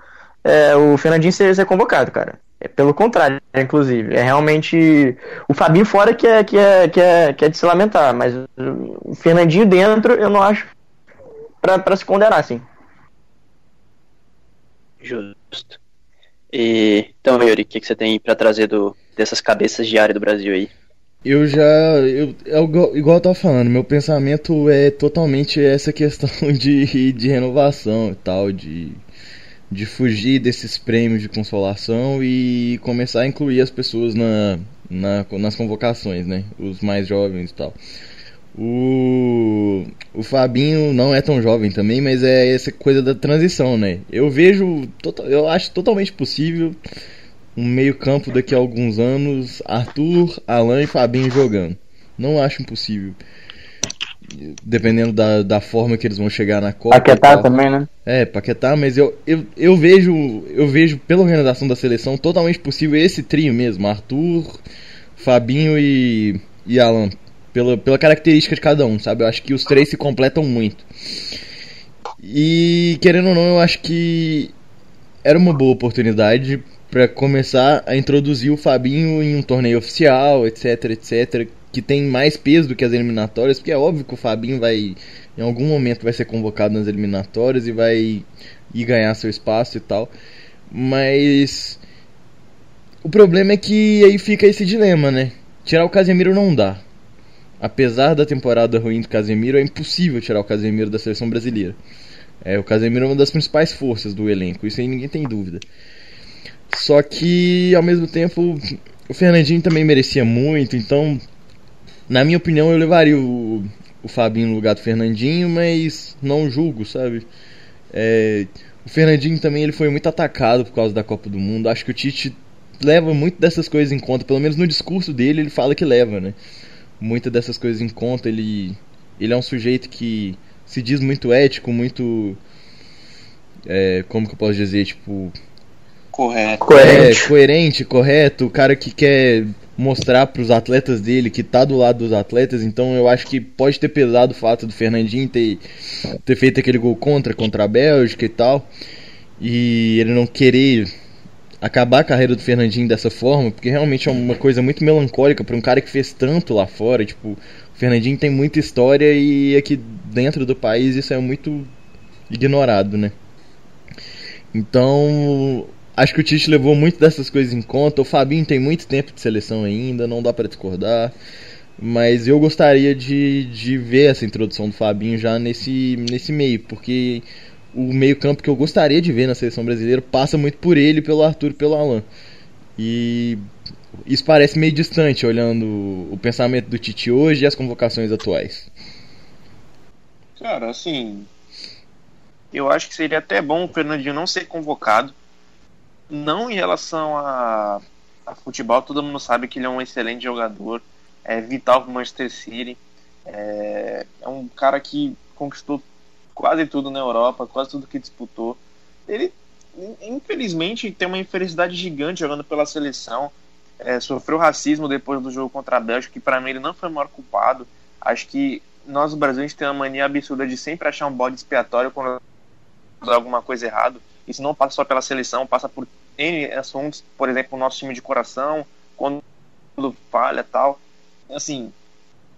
é, o Fernandinho ser, ser convocado, cara. É pelo contrário, inclusive. É realmente o Fabinho fora que é, que é, que é, que é de se lamentar. Mas o Fernandinho dentro, eu não acho para se condenar, assim. Justo. E, então, Yuri, o que, que você tem para trazer do, dessas cabeças de área do Brasil aí? Eu já. Eu, eu, igual eu tava falando, meu pensamento é totalmente essa questão de, de renovação e tal, de, de fugir desses prêmios de consolação e começar a incluir as pessoas na, na, nas convocações, né? Os mais jovens e tal. O, o Fabinho não é tão jovem também, mas é essa coisa da transição, né? Eu vejo, eu acho totalmente possível um meio-campo daqui a alguns anos, Arthur, Alan e Fabinho jogando. Não acho impossível. Dependendo da, da forma que eles vão chegar na Copa. Paquetá também, né? É, Paquetá, mas eu, eu, eu vejo, eu vejo pela organização da seleção totalmente possível esse trio mesmo, Arthur, Fabinho e, e Alan. Pela, pela característica de cada um, sabe? Eu acho que os três se completam muito. E querendo ou não, eu acho que era uma boa oportunidade para começar a introduzir o Fabinho em um torneio oficial, etc, etc, que tem mais peso do que as eliminatórias, porque é óbvio que o Fabinho vai em algum momento vai ser convocado nas eliminatórias e vai ir ganhar seu espaço e tal. Mas o problema é que aí fica esse dilema, né? Tirar o Casemiro não dá. Apesar da temporada ruim do Casemiro, é impossível tirar o Casemiro da seleção brasileira. É, o Casemiro é uma das principais forças do elenco, isso aí ninguém tem dúvida. Só que, ao mesmo tempo, o Fernandinho também merecia muito, então, na minha opinião, eu levaria o, o Fabinho no lugar do Fernandinho, mas não julgo, sabe? É, o Fernandinho também ele foi muito atacado por causa da Copa do Mundo. Acho que o Tite leva muito dessas coisas em conta, pelo menos no discurso dele ele fala que leva, né? Muitas dessas coisas em conta. Ele, ele é um sujeito que se diz muito ético, muito. É, como que eu posso dizer? Tipo, Correto. Coerente. É, coerente, correto. O cara que quer mostrar para os atletas dele que tá do lado dos atletas. Então eu acho que pode ter pesado o fato do Fernandinho ter, ter feito aquele gol contra, contra a Bélgica e tal. E ele não querer acabar a carreira do Fernandinho dessa forma, porque realmente é uma coisa muito melancólica para um cara que fez tanto lá fora. Tipo, o Fernandinho tem muita história e aqui dentro do país isso é muito ignorado, né? Então, Acho que o Tite levou muito dessas coisas em conta. O Fabinho tem muito tempo de seleção ainda, não dá para discordar. Mas eu gostaria de, de ver essa introdução do Fabinho já nesse, nesse meio, porque o meio-campo que eu gostaria de ver na seleção brasileira passa muito por ele, pelo Arthur e pelo Alan. E isso parece meio distante olhando o pensamento do Tite hoje e as convocações atuais. Cara, assim, eu acho que seria até bom o Fernandinho não ser convocado não em relação a, a futebol, todo mundo sabe que ele é um excelente jogador, é vital para o Manchester City, é, é um cara que conquistou quase tudo na Europa, quase tudo que disputou. Ele, infelizmente, tem uma infelicidade gigante jogando pela seleção. É, sofreu racismo depois do jogo contra a Bélgica, que para mim ele não foi o maior culpado. Acho que nós, brasileiros, temos uma mania absurda de sempre achar um bode expiatório quando alguma coisa errado. Isso não passa só pela seleção, passa por N assuntos, por exemplo, o nosso time de coração, quando falha tal. Assim,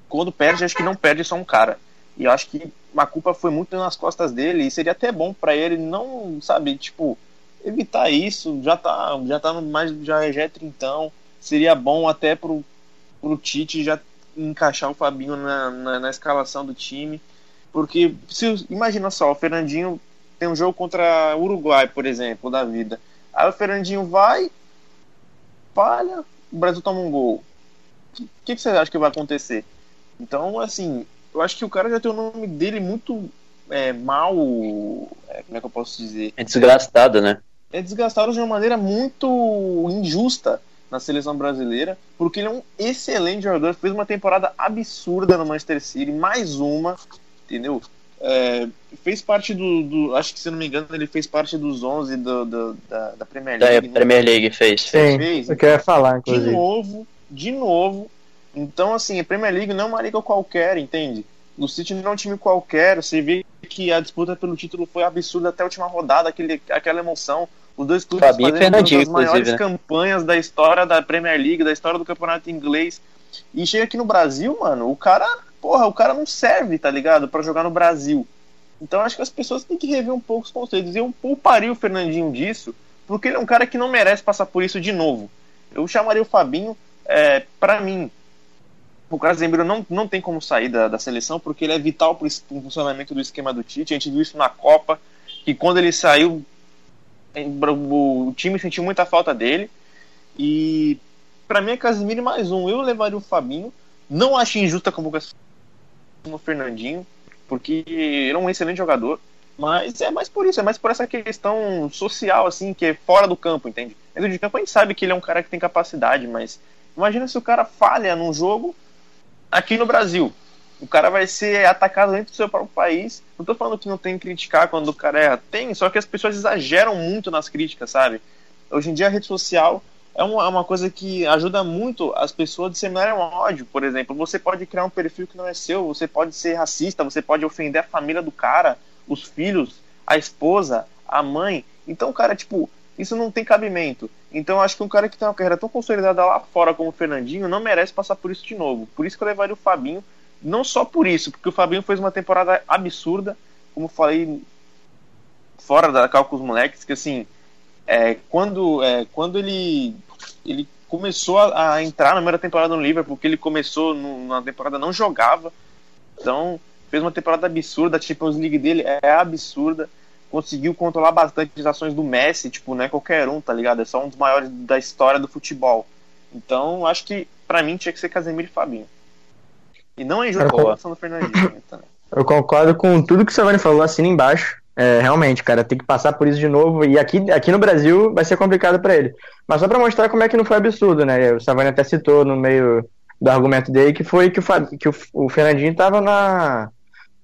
quando perde, acho que não perde só um cara. E eu acho que a culpa foi muito nas costas dele e seria até bom para ele não, sabe, tipo, evitar isso. Já tá, já tá mais já, já é trintão. Seria bom até pro, pro Tite já encaixar o Fabinho na, na, na escalação do time. Porque se imagina só, o Fernandinho tem um jogo contra o Uruguai, por exemplo, da vida. Aí o Fernandinho vai, falha, o Brasil toma um gol. O que, que, você acha que vai acontecer? Então, assim, eu acho que o cara já tem o nome dele muito é, mal. É, como é que eu posso dizer? É desgastado, né? É desgastado de uma maneira muito injusta na seleção brasileira, porque ele é um excelente jogador, fez uma temporada absurda no Manchester City, mais uma, entendeu? É, fez parte do, do, Acho que se não me engano, ele fez parte dos 11 do, do da, da Premier League. Da né? Premier League fez. Sim, fez. eu queria falar, inclusive. De novo, de novo, então, assim, a Premier League não é uma liga qualquer, entende? O City não é um time qualquer. Você vê que a disputa pelo título foi absurda até a última rodada, aquele, aquela emoção. Os dois clubes Fabinho fazendo uma das maiores né? campanhas da história da Premier League, da história do campeonato inglês. E chega aqui no Brasil, mano, o cara, porra, o cara não serve, tá ligado? para jogar no Brasil. Então acho que as pessoas têm que rever um pouco os conceitos. Eu pouparia o Fernandinho disso, porque ele é um cara que não merece passar por isso de novo. Eu chamaria o Fabinho, é, para mim, o Casemiro não, não tem como sair da, da seleção porque ele é vital para o funcionamento do esquema do Tite. A gente viu isso na Copa, que quando ele saiu, o time sentiu muita falta dele. E para mim é Casemiro mais um. Eu levaria o Fabinho. Não acho injusta a convocação o Fernandinho, porque ele é um excelente jogador. Mas é mais por isso, é mais por essa questão social, assim, que é fora do campo, entende? Dentro de campo a gente sabe que ele é um cara que tem capacidade, mas imagina se o cara falha num jogo aqui no Brasil. O cara vai ser atacado dentro do seu próprio país. Não tô falando que não tem que criticar quando o cara erra. Tem, só que as pessoas exageram muito nas críticas, sabe? Hoje em dia a rede social é uma, é uma coisa que ajuda muito as pessoas a disseminarem um ódio, por exemplo. Você pode criar um perfil que não é seu, você pode ser racista, você pode ofender a família do cara, os filhos, a esposa, a mãe. Então, cara, tipo, isso não tem cabimento. Então acho que um cara que tem uma carreira tão consolidada lá fora como o Fernandinho não merece passar por isso de novo. Por isso que eu levaria o Fabinho, não só por isso, porque o Fabinho fez uma temporada absurda, como falei fora da cálculos moleques, que assim, é, quando, é, quando ele, ele começou a, a, entrar na primeira temporada no Liverpool, porque ele começou no, na temporada não jogava, então fez uma temporada absurda, a Champions League dele é absurda conseguiu controlar bastante as ações do Messi, tipo, não é qualquer um, tá ligado? É só um dos maiores da história do futebol. Então, acho que para mim tinha que ser Casemiro e Fabinho. E não é injusto a do Fernandinho né, também. Eu concordo com tudo que o Savani falou, assina embaixo. É, realmente, cara, tem que passar por isso de novo. E aqui, aqui no Brasil vai ser complicado para ele. Mas só para mostrar como é que não foi absurdo, né? O Savani até citou no meio do argumento dele que foi que o, que o, Fernandinho tava na,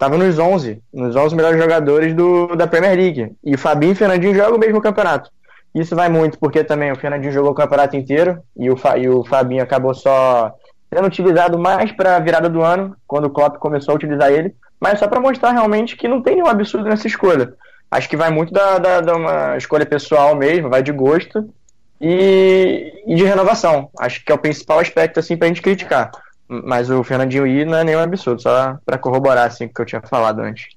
Tava nos 11, nos 11 melhores jogadores do, da Premier League. E o Fabinho e o Fernandinho jogam o mesmo campeonato. Isso vai muito, porque também o Fernandinho jogou o campeonato inteiro e o, e o Fabinho acabou só sendo utilizado mais para a virada do ano, quando o Klopp começou a utilizar ele, mas só para mostrar realmente que não tem nenhum absurdo nessa escolha. Acho que vai muito da, da, da uma escolha pessoal mesmo, vai de gosto e, e de renovação. Acho que é o principal aspecto assim para a gente criticar. Mas o Fernandinho ir não é nenhum absurdo, só para corroborar assim o que eu tinha falado antes.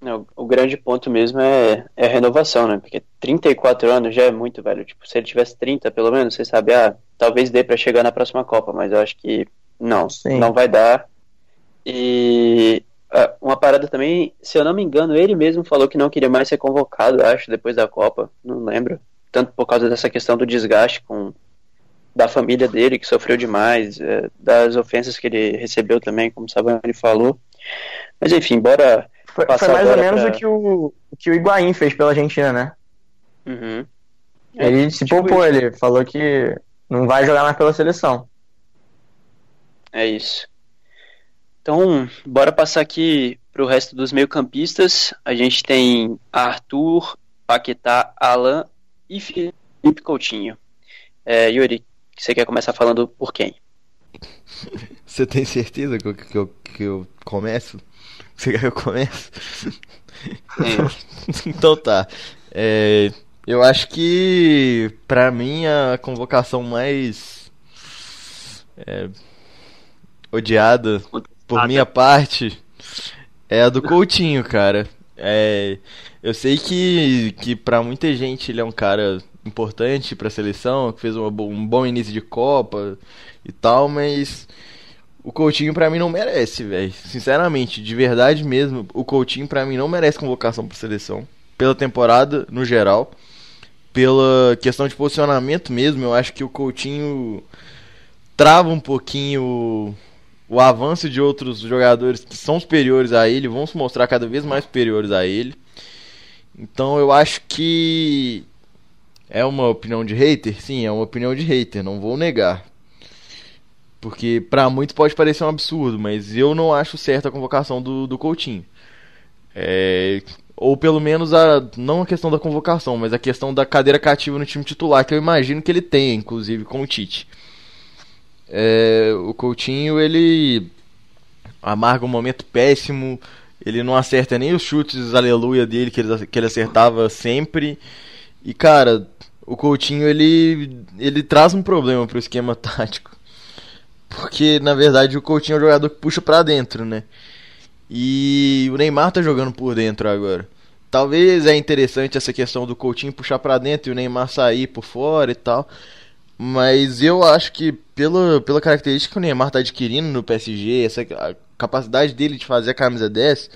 Não, o grande ponto mesmo é, é a renovação, né? Porque 34 anos já é muito velho. Tipo, se ele tivesse 30, pelo menos, você sabe, ah, talvez dê para chegar na próxima Copa, mas eu acho que não, Sim. não vai dar. E uma parada também, se eu não me engano, ele mesmo falou que não queria mais ser convocado, acho, depois da Copa, não lembro. Tanto por causa dessa questão do desgaste com da família dele, que sofreu demais, é, das ofensas que ele recebeu também, como o Savani falou. Mas enfim, bora. Foi, foi mais ou menos pra... o que o, o que o Higuaín fez pela Argentina, né? Uhum. Ele se tipo poupou, isso. ele falou que não vai jogar mais pela seleção. É isso. Então, bora passar aqui pro resto dos meio-campistas. A gente tem Arthur, Paquetá, Alan e Felipe Coutinho. É, Yuri, você quer começar falando por quem? Você tem certeza que eu, que eu, que eu começo? Você quer que eu comece? então tá. É, eu acho que pra mim a convocação mais é, odiada por minha parte é a do Coutinho, cara. É, eu sei que, que para muita gente ele é um cara importante pra seleção, que fez uma um bom início de Copa e tal, mas o Coutinho pra mim não merece, velho. Sinceramente, de verdade mesmo, o Coutinho pra mim não merece convocação pra seleção. Pela temporada, no geral. Pela questão de posicionamento mesmo, eu acho que o Coutinho trava um pouquinho o, avanço de outros jogadores que são superiores a ele, vão se mostrar cada vez mais superiores a ele. Então eu acho que é uma opinião de hater? Sim, é uma opinião de hater, não vou negar. Porque pra muitos pode parecer um absurdo, mas eu não acho certa a convocação do, do Coutinho. É, ou pelo menos a não a questão da convocação, mas a questão da cadeira cativa no time titular, que eu imagino que ele tenha, inclusive, com o Tite. É, o Coutinho, ele amarga um momento péssimo, ele não acerta nem os chutes aleluia dele, que ele, que ele acertava sempre. E cara, o Coutinho ele, ele traz um problema pro esquema tático. Porque na verdade o Coutinho é um jogador que puxa pra dentro, né? E o Neymar tá jogando por dentro agora. Talvez é interessante essa questão do Coutinho puxar pra dentro e o Neymar sair por fora e tal. Mas eu acho que pela, pela característica que o Neymar tá adquirindo no PSG, essa a capacidade dele de fazer a camisa 10,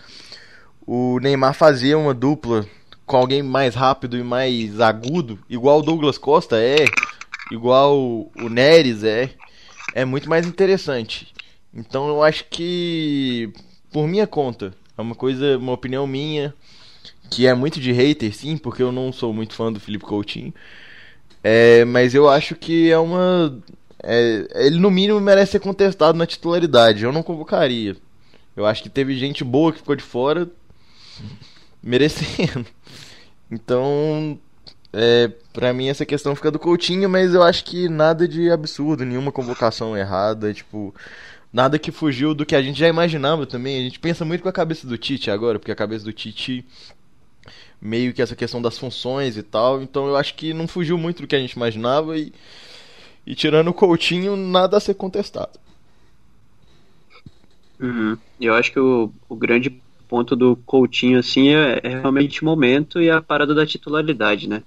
o Neymar fazia uma dupla com alguém mais rápido e mais agudo, igual o Douglas Costa é, igual o Neres é, é muito mais interessante. Então eu acho que, por minha conta, é uma coisa, uma opinião minha, que é muito de hater, sim, porque eu não sou muito fã do Felipe Coutinho. É, mas eu acho que é uma. é, ele no mínimo merece ser contestado na titularidade. Eu não convocaria. Eu acho que teve gente boa que ficou de fora merecendo. Então, é, pra mim essa questão fica do Coutinho, mas eu acho que nada de absurdo, nenhuma convocação errada, tipo, nada que fugiu do que a gente já imaginava também. A gente pensa muito com a cabeça do Tite agora, porque a cabeça do Tite meio que essa questão das funções e tal, então eu acho que não fugiu muito do que a gente imaginava e, e tirando o Coutinho, nada a ser contestado. Uhum. Eu acho que o, o grande ponto do Coutinho, assim, é, é realmente o momento e a parada da titularidade, né?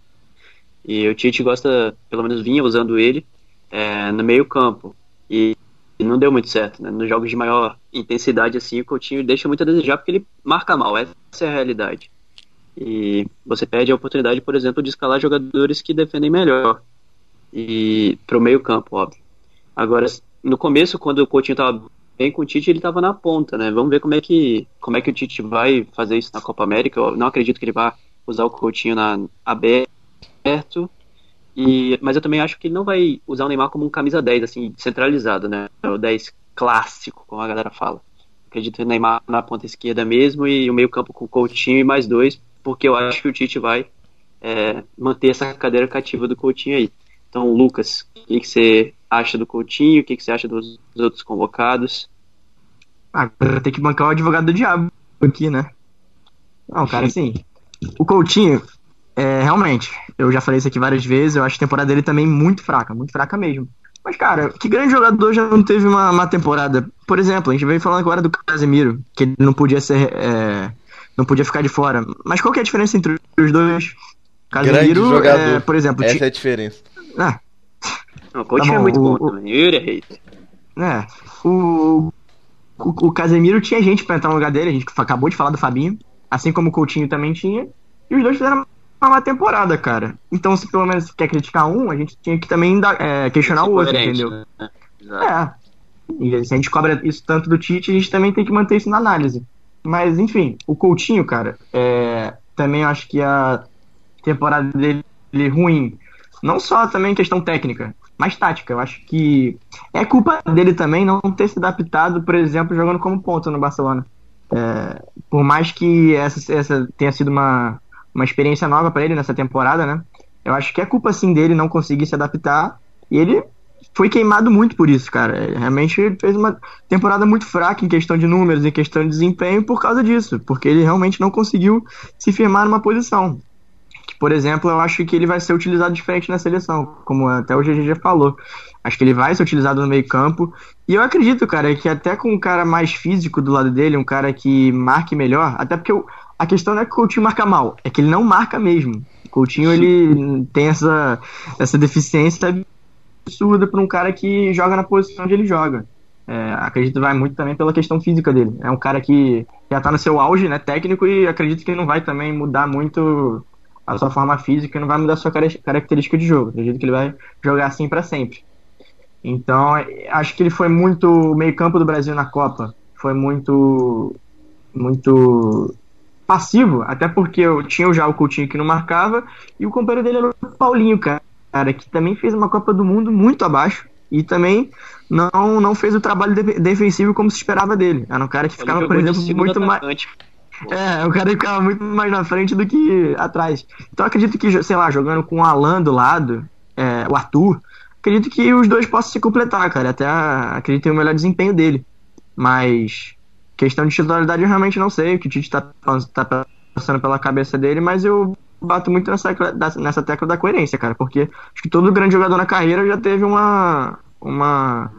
E o Tite gosta, pelo menos vinha usando ele é, no meio campo. E, e não deu muito certo, né? Nos jogos de maior intensidade, assim, o Coutinho deixa muito a desejar porque ele marca mal, essa é a realidade. E você perde a oportunidade, por exemplo, de escalar jogadores que defendem melhor. E pro meio campo, óbvio. Agora, no começo, quando o Coutinho estava bem com o Tite, ele estava na ponta, né? Vamos ver como é que como é que o Tite vai fazer isso na Copa América. Eu não acredito que ele vá usar o Coutinho na aberto. E, mas eu também acho que ele não vai usar o Neymar como um camisa 10, assim, centralizado, né? O 10 clássico, como a galera fala. Acredito no Neymar na ponta esquerda mesmo e o meio campo com o Coutinho e mais dois, porque eu acho que o Tite vai é, manter essa cadeira cativa do Coutinho aí. Então, Lucas, o que, que você acha do Coutinho? O que, que você acha dos, dos outros convocados? Ah, ter que bancar o advogado do diabo aqui, né? Não, cara, assim, o Coutinho, é, realmente, eu já falei isso aqui várias vezes, eu acho a temporada dele também muito fraca, muito fraca mesmo. Mas, cara, que grande jogador já não teve uma, uma temporada? Por exemplo, a gente veio falando agora do Casemiro, que ele não podia ser. é, não podia ficar de fora. Mas qual que é a diferença entre os dois? Casemiro, jogador. é, por exemplo, Essa é a diferença. ah, Não, o Coutinho Tá é muito o- bom o- também. Yuri é hater. É, o, o, o Casemiro tinha gente pra entrar no lugar dele, a gente acabou de falar do Fabinho, assim como o Coutinho também tinha, e os dois fizeram uma má temporada, cara. Então, se pelo menos quer criticar um, a gente tinha que também dar- é, questionar o outro, entendeu? né? É. E se a gente cobra isso tanto do Tite, a gente também tem que manter isso na análise. Mas, enfim, o Coutinho, cara, é, também acho que a temporada dele ruim Não só também questão técnica, mas tática. Eu acho que é culpa dele também não ter se adaptado, por exemplo, jogando como ponta no Barcelona. É, por mais que essa, essa tenha sido uma, uma experiência nova para ele nessa temporada, né? Eu acho que é culpa sim dele não conseguir se adaptar. E ele foi queimado muito por isso, cara. Ele realmente fez uma temporada muito fraca em questão de números, em questão de desempenho por causa disso, porque ele realmente não conseguiu se firmar numa posição. Que, por exemplo, eu acho que ele vai ser utilizado diferente na seleção, como até o GG já falou. Acho que ele vai ser utilizado no meio-campo. E eu acredito, cara, que até com um cara mais físico do lado dele, um cara que marque melhor, até porque eu, a questão não é que o Coutinho marca mal, é que ele não marca mesmo. O Coutinho ele tem essa, essa deficiência absurda para um cara que joga na posição onde ele joga. É, acredito vai muito também pela questão física dele. É um cara que já está no seu auge, né, técnico, e acredito que ele não vai também mudar muito a sua forma física, não vai mudar a sua característica de jogo. Acredito que ele vai jogar assim para sempre. Então, acho que ele foi muito meio-campo do Brasil na Copa. Foi muito muito passivo, até porque eu tinha já o Coutinho que não marcava e o companheiro dele era o Paulinho, cara, que também fez uma Copa do Mundo muito abaixo e também não, não fez o trabalho de defensivo como se esperava dele. Era um cara que ficava, por exemplo, muito mais. É, o cara ficava muito mais na frente do que atrás. Então acredito que, sei lá, jogando com o Alan do lado, é, o Arthur, acredito que os dois possam se completar, cara. Até acredito ter o melhor desempenho dele. Mas questão de titularidade eu realmente não sei o que o Tite tá, tá passando pela cabeça dele, mas eu bato muito nessa, nessa tecla da coerência, cara, porque acho que todo grande jogador na carreira já teve uma uma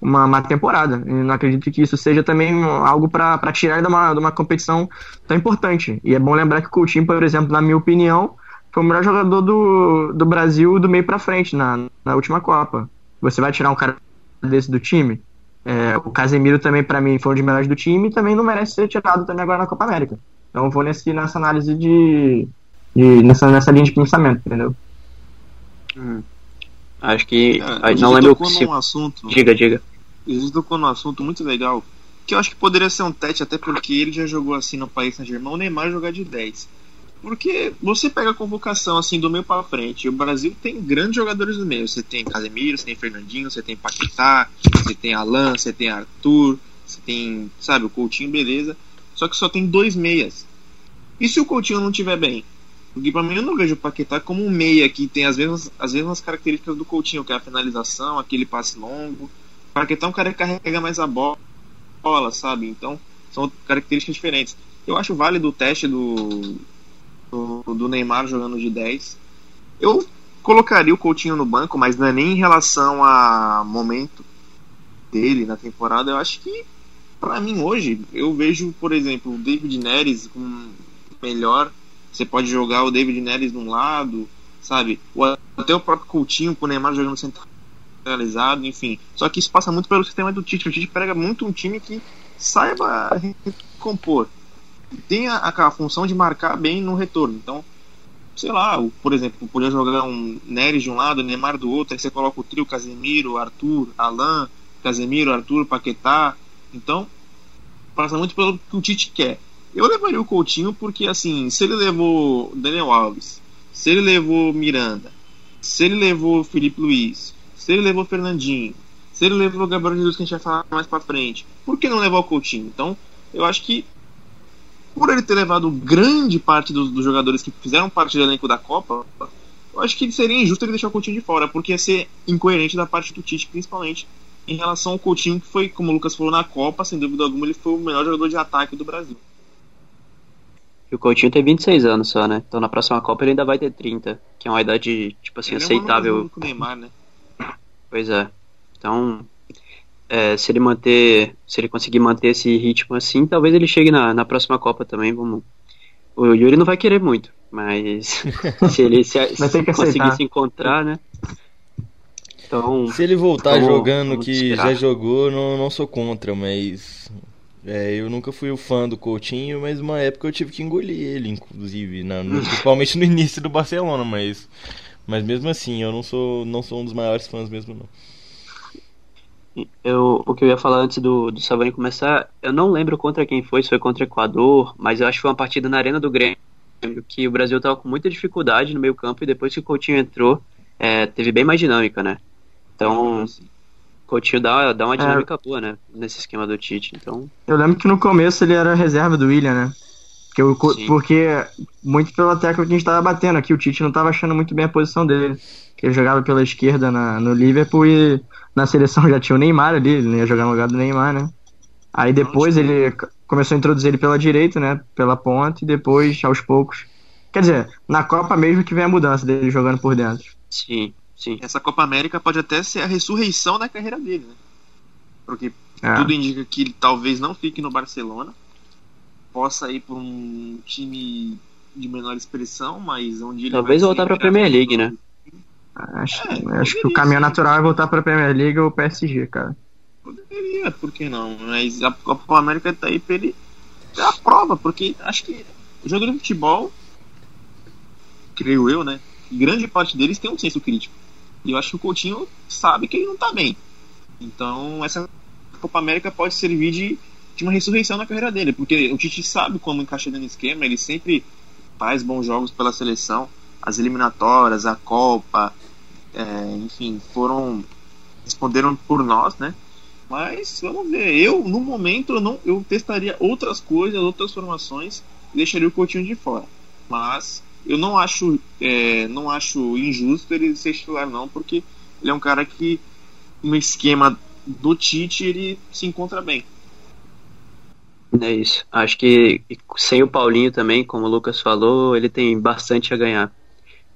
uma má temporada. E não acredito que isso seja também algo para tirar de uma, de uma competição tão importante. E é bom lembrar que o Coutinho, por exemplo, na minha opinião, foi o melhor jogador do, do Brasil do meio para frente na, na última Copa. Você vai tirar um cara desse do time? É, o Casemiro também, para mim, foi um dos melhores do time e também não merece ser tirado também agora na Copa América. Então vou nesse, nessa análise de. De nessa, nessa linha de pensamento, entendeu? Hum. Acho que. É, não lembro se. Um assunto, diga, diga. Ele tocou num assunto muito legal. Que eu acho que poderia ser um teste, até porque ele já jogou assim no país Saint-Germain, o Neymar jogar de 10. Porque você pega a convocação assim do meio para frente, o Brasil tem grandes jogadores no meio. Você tem Casemiro, você tem Fernandinho, você tem Paquetá, você tem Alan, você tem Arthur, você tem, sabe, o Coutinho, beleza. Só que só tem dois meias. E se o Coutinho não estiver bem? Porque pra mim eu não vejo o Paquetá como um meia que tem as mesmas, as mesmas características do Coutinho, que é a finalização, aquele passe longo. O Paquetá é um cara que carrega mais a bola, sabe? Então são características diferentes. Eu acho válido o teste do, do, do Neymar jogando de 10. Eu colocaria o Coutinho no banco, mas não é nem em relação a momento dele na temporada. Eu acho que, para mim, hoje, eu vejo, por exemplo, o David Neres com melhor. Você pode jogar o David Neres de um lado, sabe? Ou até o próprio Coutinho com o Neymar jogando centralizado, enfim. Só que isso passa muito pelo sistema do Tite. O Tite pega muito um time que saiba compor tem a, a, função de marcar bem no retorno. Então, sei lá, por exemplo, podia jogar um Neres de um lado, Neymar do outro, aí você coloca o trio Casemiro, Arthur, Alain, Casemiro, Arthur, Paquetá. Então, passa muito pelo que o Tite quer. Eu levaria o Coutinho porque, assim, se ele levou Daniel Alves, se ele levou Miranda, se ele levou Felipe Luiz, se ele levou Fernandinho, se ele levou o Gabriel Jesus, que a gente vai falar mais pra frente, por que não levar o Coutinho? Então, eu acho que por ele ter levado grande parte dos, dos, jogadores que fizeram parte do elenco da Copa, eu acho que seria injusto ele deixar o Coutinho de fora, porque ia ser incoerente da parte do Tite, principalmente em relação ao Coutinho, que foi, como o Lucas falou, na Copa, sem dúvida alguma, ele foi o melhor jogador de ataque do Brasil. E o Coutinho tem 26 anos só, né? Então na próxima Copa ele ainda vai ter 30, que é uma idade, tipo assim, ele aceitável. É o Neymar, né? Pois é. Então, é, se ele manter, se ele conseguir manter esse ritmo assim, talvez ele chegue na, na próxima Copa também. Vamos. O Yuri não vai querer muito, mas se ele se, se conseguir se encontrar, né? Então, se ele voltar vamos, jogando vamos que esperar. já jogou, não, não sou contra, mas é, eu nunca fui o fã do Coutinho, mas uma época eu tive que engolir ele, inclusive, na, no, principalmente no início do Barcelona, mas mas mesmo assim, eu não sou não sou um dos maiores fãs mesmo não eu, o que eu ia falar antes do, do Savani começar, eu não lembro contra quem foi, se foi contra o Equador, mas eu acho que foi uma partida na Arena do Grêmio que o Brasil estava com muita dificuldade no meio campo e depois que o Coutinho entrou, é, teve bem mais dinâmica, né? Então, Coutinho dá, dá uma dinâmica boa, né? Nesse esquema do Tite, então... Eu lembro que no começo ele era reserva do William, né? Porque, Sim. porque muito pela tecla que a gente tava batendo aqui, o Tite não tava achando muito bem a posição dele. Que ele jogava pela esquerda na, no Liverpool e na seleção já tinha o Neymar ali, ele não ia jogar no lugar do Neymar, né? Aí depois ele começou a introduzir ele pela direita, né? Pela ponta, e depois, aos poucos. Quer dizer, na Copa mesmo que vem a mudança dele jogando por dentro. Sim, sim. Essa Copa América pode até ser a ressurreição da carreira dele, né? Porque É. tudo indica que ele talvez não fique no Barcelona, possa ir para um time de menor expressão, mas onde ele Talvez voltar ser pra Premier League, né? Acho, É, acho que o caminho ser. natural é voltar pra Premier League ou PSG, cara. Poderia, por que não? Mas a Copa América tá aí pra ele ter a prova, porque acho que o jogador de futebol, creio eu, né? Grande parte deles tem um senso crítico. E eu acho que o Coutinho sabe que ele não tá bem. Então essa Copa América pode servir de, de uma ressurreição na carreira dele, porque o Tite sabe como encaixar dentro do esquema, ele sempre faz bons jogos pela seleção, as eliminatórias, a Copa, é, enfim, foram responderam por nós, né? Mas vamos ver. Eu, no momento, eu, não, eu testaria outras coisas, outras formações e deixaria o Coutinho de fora. Mas eu não acho, é, não acho injusto ele ser titular, não, porque ele é um cara que no esquema do Tite ele se encontra bem. É isso. Acho que sem o Paulinho também, como o Lucas falou, ele tem bastante a ganhar.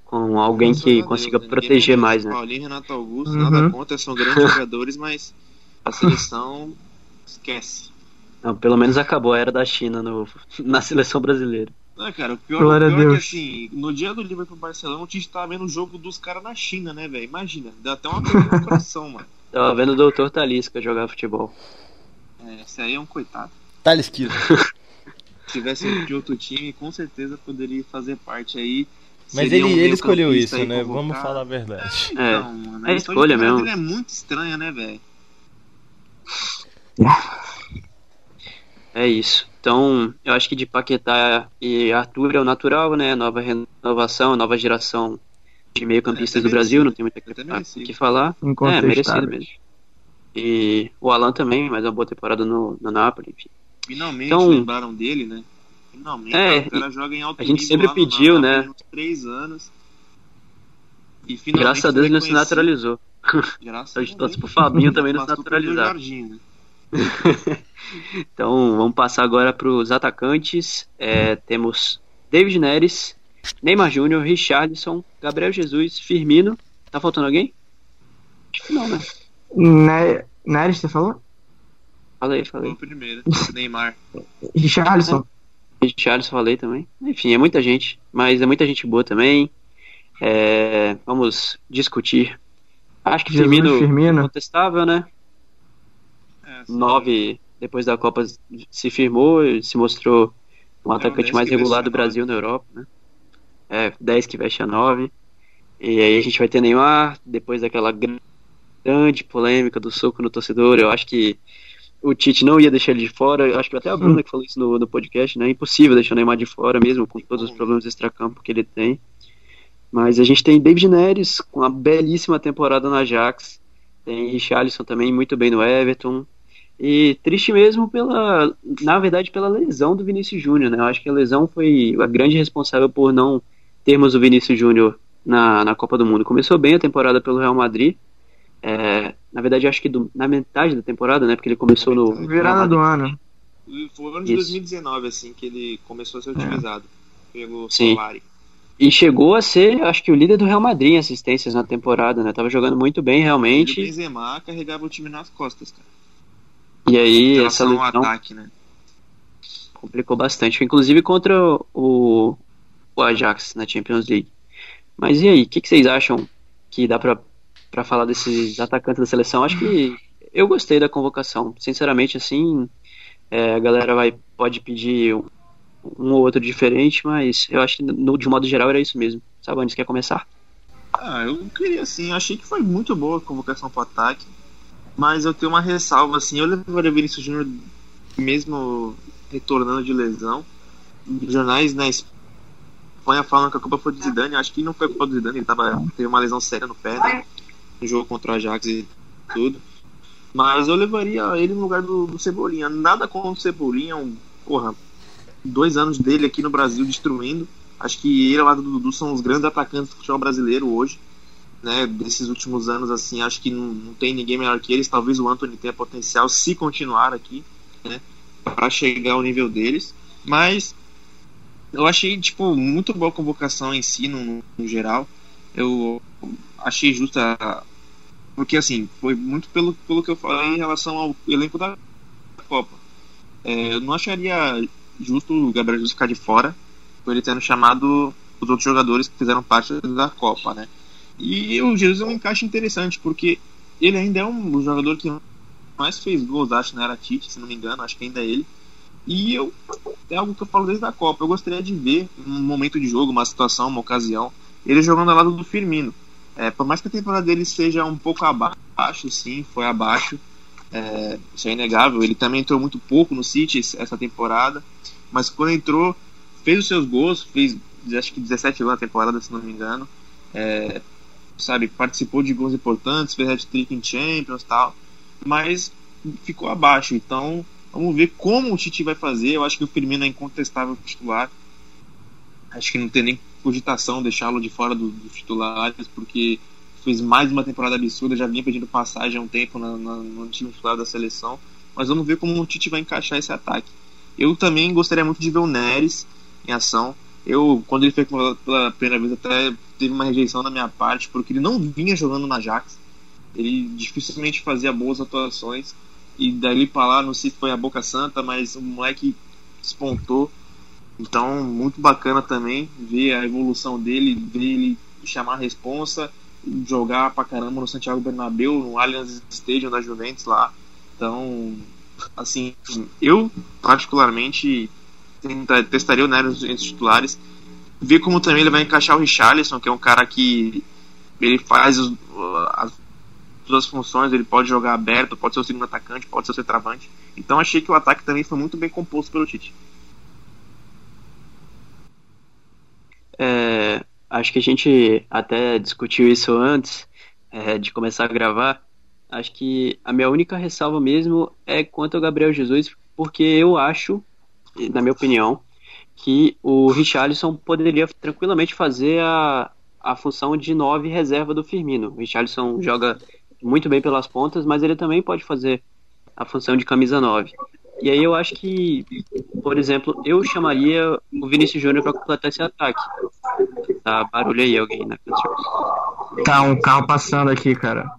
Com alguém que Deus, consiga né? proteger mais, né? Paulinho e Renato Augusto, Uhum. nada contra, são grandes jogadores, mas a seleção esquece. Não, pelo menos acabou a era da China no, na seleção brasileira. Não, cara, o pior, Glória o a pior é que assim, no dia do Liverpool Barcelona, o Tite tava vendo o jogo dos caras na China, né, velho? Imagina, dá até uma coisa no coração, mano. Tava vendo o Doutor Talisca jogar futebol. É, esse aí é um coitado. Kiso. Se tivesse de outro time, com certeza poderia fazer parte aí. Mas Seria ele, um ele escolheu isso, né? convocado. Vamos falar a verdade. É, Então, mano, é a história escolha mesmo. dele é muito estranha, né, velho? É isso. Então, eu acho que de Paquetá e Arthur é o natural, né? Nova renovação, nova geração de meio-campistas É, do Brasil, não tem muito o que- que falar. É, merecido mesmo. E o Alan também, mais uma boa temporada no, no Napoli, enfim. Finalmente Então- lembraram dele, né? Finalmente, É, o cara joga em alto a gente sempre no pediu, Napoli né? Uns três anos. E finalmente Graças a Deus ele não se naturalizou. Graças A gente a torce Deus. pro Fabinho também não se naturalizar. Jardim, né? Então, vamos passar agora para os atacantes. É, temos David Neres, Neymar Júnior, Richarlison, Gabriel Jesus, Firmino. Tá faltando alguém? Acho que não, né? Ne Neres, você falou? Aí. o primeiro. Neymar. Richarlison. Richarlison falei também. Enfim, é muita gente, mas é muita gente boa também. É, vamos discutir. Acho que Jesus, Firmino, Firmino. contestável, né? É, sim. Nove depois da Copa se firmou, e se mostrou um o atacante 10 mais regular do Brasil na Europa, né? É, 10 que veste a 9. E aí a gente vai ter Neymar, depois daquela gr- grande polêmica do soco no torcedor, eu acho que o Tite não ia deixar ele de fora, eu acho que até a Bruna que falou isso no, no podcast, né? É impossível deixar o Neymar de fora mesmo, com todos os problemas extracampo que ele tem. Mas a gente tem David Neres, com uma belíssima temporada na Ajax, tem Richarlison também muito bem no Everton, e triste mesmo pela, na verdade, pela lesão do Vinícius Júnior, né? Eu acho que a lesão foi a grande responsável por não termos o Vinícius Júnior na, na Copa do Mundo. Começou bem a temporada pelo Real Madrid. é, na verdade, acho que do- na metade da temporada, né? Porque ele começou no. Virada do ano. E Foi o ano de Isso. 2019, assim, que ele começou a ser utilizado. Pelo Sim. Solari. E chegou a ser, acho que, o líder do Real Madrid em assistências na temporada, né? Tava jogando muito bem, E o realmente. Benzema carregava o time nas costas, cara. E aí, Em essa lesão ataque, né? complicou bastante, inclusive contra o, o Ajax na Champions League. Mas e aí, o que, que vocês acham que dá pra, pra falar desses atacantes da seleção? Acho que eu gostei da convocação. Sinceramente, assim, é, a galera vai, pode pedir um, um ou outro diferente, mas eu acho que no- de modo geral era isso mesmo. Sabe você quer começar? Ah, eu queria assim, achei que foi muito boa a convocação pro ataque, mas eu tenho uma ressalva assim, eu levaria o Vinícius Júnior mesmo retornando de lesão. Jornais na Espanha falando que a culpa foi do Zidane. Acho que não foi culpa do Zidane, ele tava, teve uma lesão séria no pé, né? No jogo contra o Ajax e tudo. Mas eu levaria ele no lugar do, do Cebolinha. Nada contra o Cebolinha, um, porra, dois anos dele aqui no Brasil destruindo. Acho que ele e o lado do Dudu são os grandes atacantes do futebol brasileiro hoje. Né, desses últimos anos, assim, acho que não, não tem ninguém melhor que eles. Talvez o Anthony tenha potencial se continuar aqui, né, para chegar ao nível deles. Mas eu achei, tipo, muito boa a convocação em si, no, no geral. Eu achei justa. Porque, assim, foi muito pelo, pelo que eu falei em relação ao elenco da Copa. É, eu não acharia justo o Gabriel Jesus ficar de fora, por ele tendo chamado os outros jogadores que fizeram parte da Copa, né? E o Jesus é um encaixe interessante, porque ele ainda é um jogador que mais fez gols, acho, na era Tite, se não me engano, acho que ainda é ele. E eu é algo que eu falo desde a Copa. Eu gostaria de ver um momento de jogo, uma situação, uma ocasião, ele jogando ao lado do Firmino. É, por mais que a temporada dele seja um pouco abaixo, sim, foi abaixo. É, isso é inegável. Ele também entrou muito pouco no City essa temporada, mas quando entrou, fez os seus gols, fez acho que 17 gols na temporada, se não me engano. É, sabe, participou de gols importantes, fez hat-trick em Champions tal, mas ficou abaixo. Então, vamos ver como o Tite vai fazer. Eu acho que o Firmino é incontestável titular. Acho que não tem nem cogitação deixá-lo de fora dos do titulares, porque fez mais uma temporada absurda, já vinha pedindo passagem há um tempo na, na, no time titular da seleção. Mas vamos ver como o Tite vai encaixar esse ataque. Eu também gostaria muito de ver o Neres em ação. Eu, quando ele foi pela primeira vez, até teve uma rejeição da minha parte, porque ele não vinha jogando na Ajax. Ele dificilmente fazia boas atuações. E dali para lá, não sei se foi a Boca Santa, mas o moleque despontou. Então, muito bacana também ver a evolução dele, ver ele chamar a responsa, jogar pra caramba no Santiago Bernabéu, no Allianz Stadium da Juventus lá. Então, assim, eu particularmente testaria o Neres entre os titulares, ver como também ele vai encaixar o Richarlison, que é um cara que ele faz os, as duas funções, ele pode jogar aberto, pode ser o segundo atacante, pode ser o centroavante. Então achei que o ataque também foi muito bem composto pelo Tite. É, acho que a gente até discutiu isso antes é, de começar a gravar. Acho que a minha única ressalva mesmo é quanto ao Gabriel Jesus, porque eu acho, na minha opinião, que o Richarlison poderia tranquilamente fazer a, a função de nove reserva do Firmino. O Richarlison joga muito bem pelas pontas, mas ele também pode fazer a função de camisa 9. E aí eu acho que, por exemplo, eu chamaria o Vinícius Júnior para completar esse ataque. Tá barulho aí alguém na canção. Tá um carro passando aqui, cara.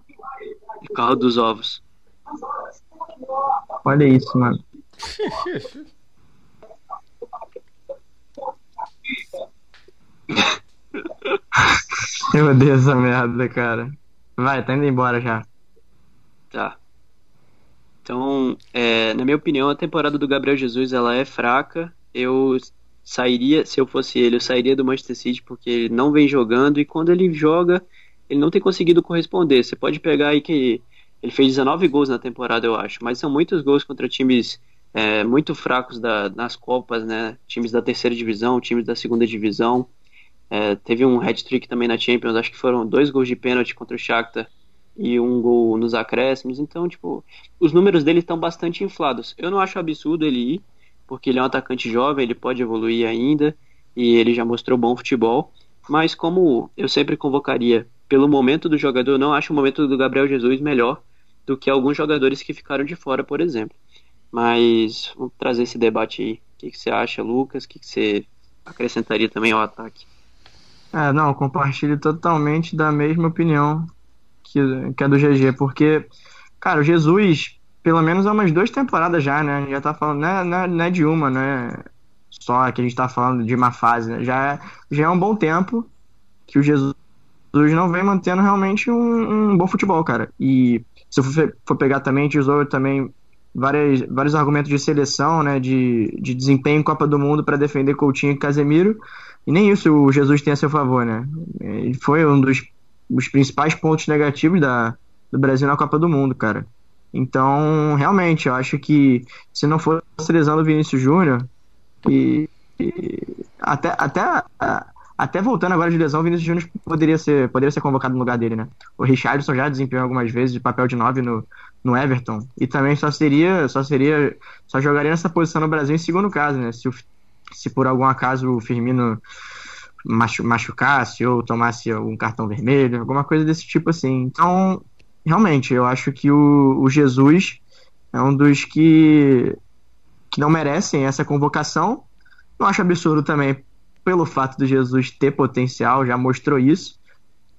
O carro dos ovos. Olha isso, mano. Eu odeio essa merda, cara. Vai, tá indo embora já. Tá. Então, é, na minha opinião, a temporada do Gabriel Jesus ela é fraca. Eu sairia, se eu fosse ele, eu sairia do Manchester City porque ele não vem jogando e quando ele joga, ele não tem conseguido corresponder. Você pode pegar aí que ele fez 19 gols na temporada, eu acho, mas são muitos gols contra times é, muito fracos da, nas Copas, né? Times da terceira divisão, times da segunda divisão. É, teve um hat-trick também na Champions, acho que foram dois gols de pênalti contra o Shakhtar e um gol nos acréscimos. Então, tipo, os números dele estão bastante inflados. Eu não acho absurdo ele ir, porque ele é um atacante jovem, ele pode evoluir ainda e ele já mostrou bom futebol. Mas como eu sempre convocaria pelo momento do jogador, eu não acho o momento do Gabriel Jesus melhor do que alguns jogadores que ficaram de fora, por exemplo. Mas vamos trazer esse debate aí. O que, que você acha, Lucas? O que, que você acrescentaria também ao ataque? É, não, compartilho totalmente da mesma opinião que, que a do GG, porque, cara, o Jesus, pelo menos há umas duas temporadas já, né? Já tá falando, não é, não é, não é de uma, né? Só que a gente tá falando de uma fase, né? Já, é, já é um bom tempo que o Jesus não vem mantendo realmente um, um bom futebol, cara. E se eu for, for pegar também, usou também várias, vários argumentos de seleção, né? De, de desempenho em Copa do Mundo para defender Coutinho e Casemiro. E nem isso o Jesus tem a seu favor, né? Ele foi um dos, dos principais pontos negativos da, do Brasil na Copa do Mundo, cara. Então, realmente, eu acho que se não fosse lesão do Vinícius Júnior, e, e, até, até Até voltando agora de lesão, o Vinícius Júnior poderia ser, poderia ser convocado no lugar dele, né? O Richardson já desempenhou algumas vezes de papel de 9 no, no Everton. E também só seria, só seria, só jogaria nessa posição no Brasil em segundo caso, né? Se, o, se por algum acaso o Firmino machu, machucasse ou tomasse algum cartão vermelho, alguma coisa desse tipo assim. Então, realmente, eu acho que o, o Jesus é um dos que, que não merecem essa convocação. Não acho absurdo também pelo fato do Jesus ter potencial, já mostrou isso.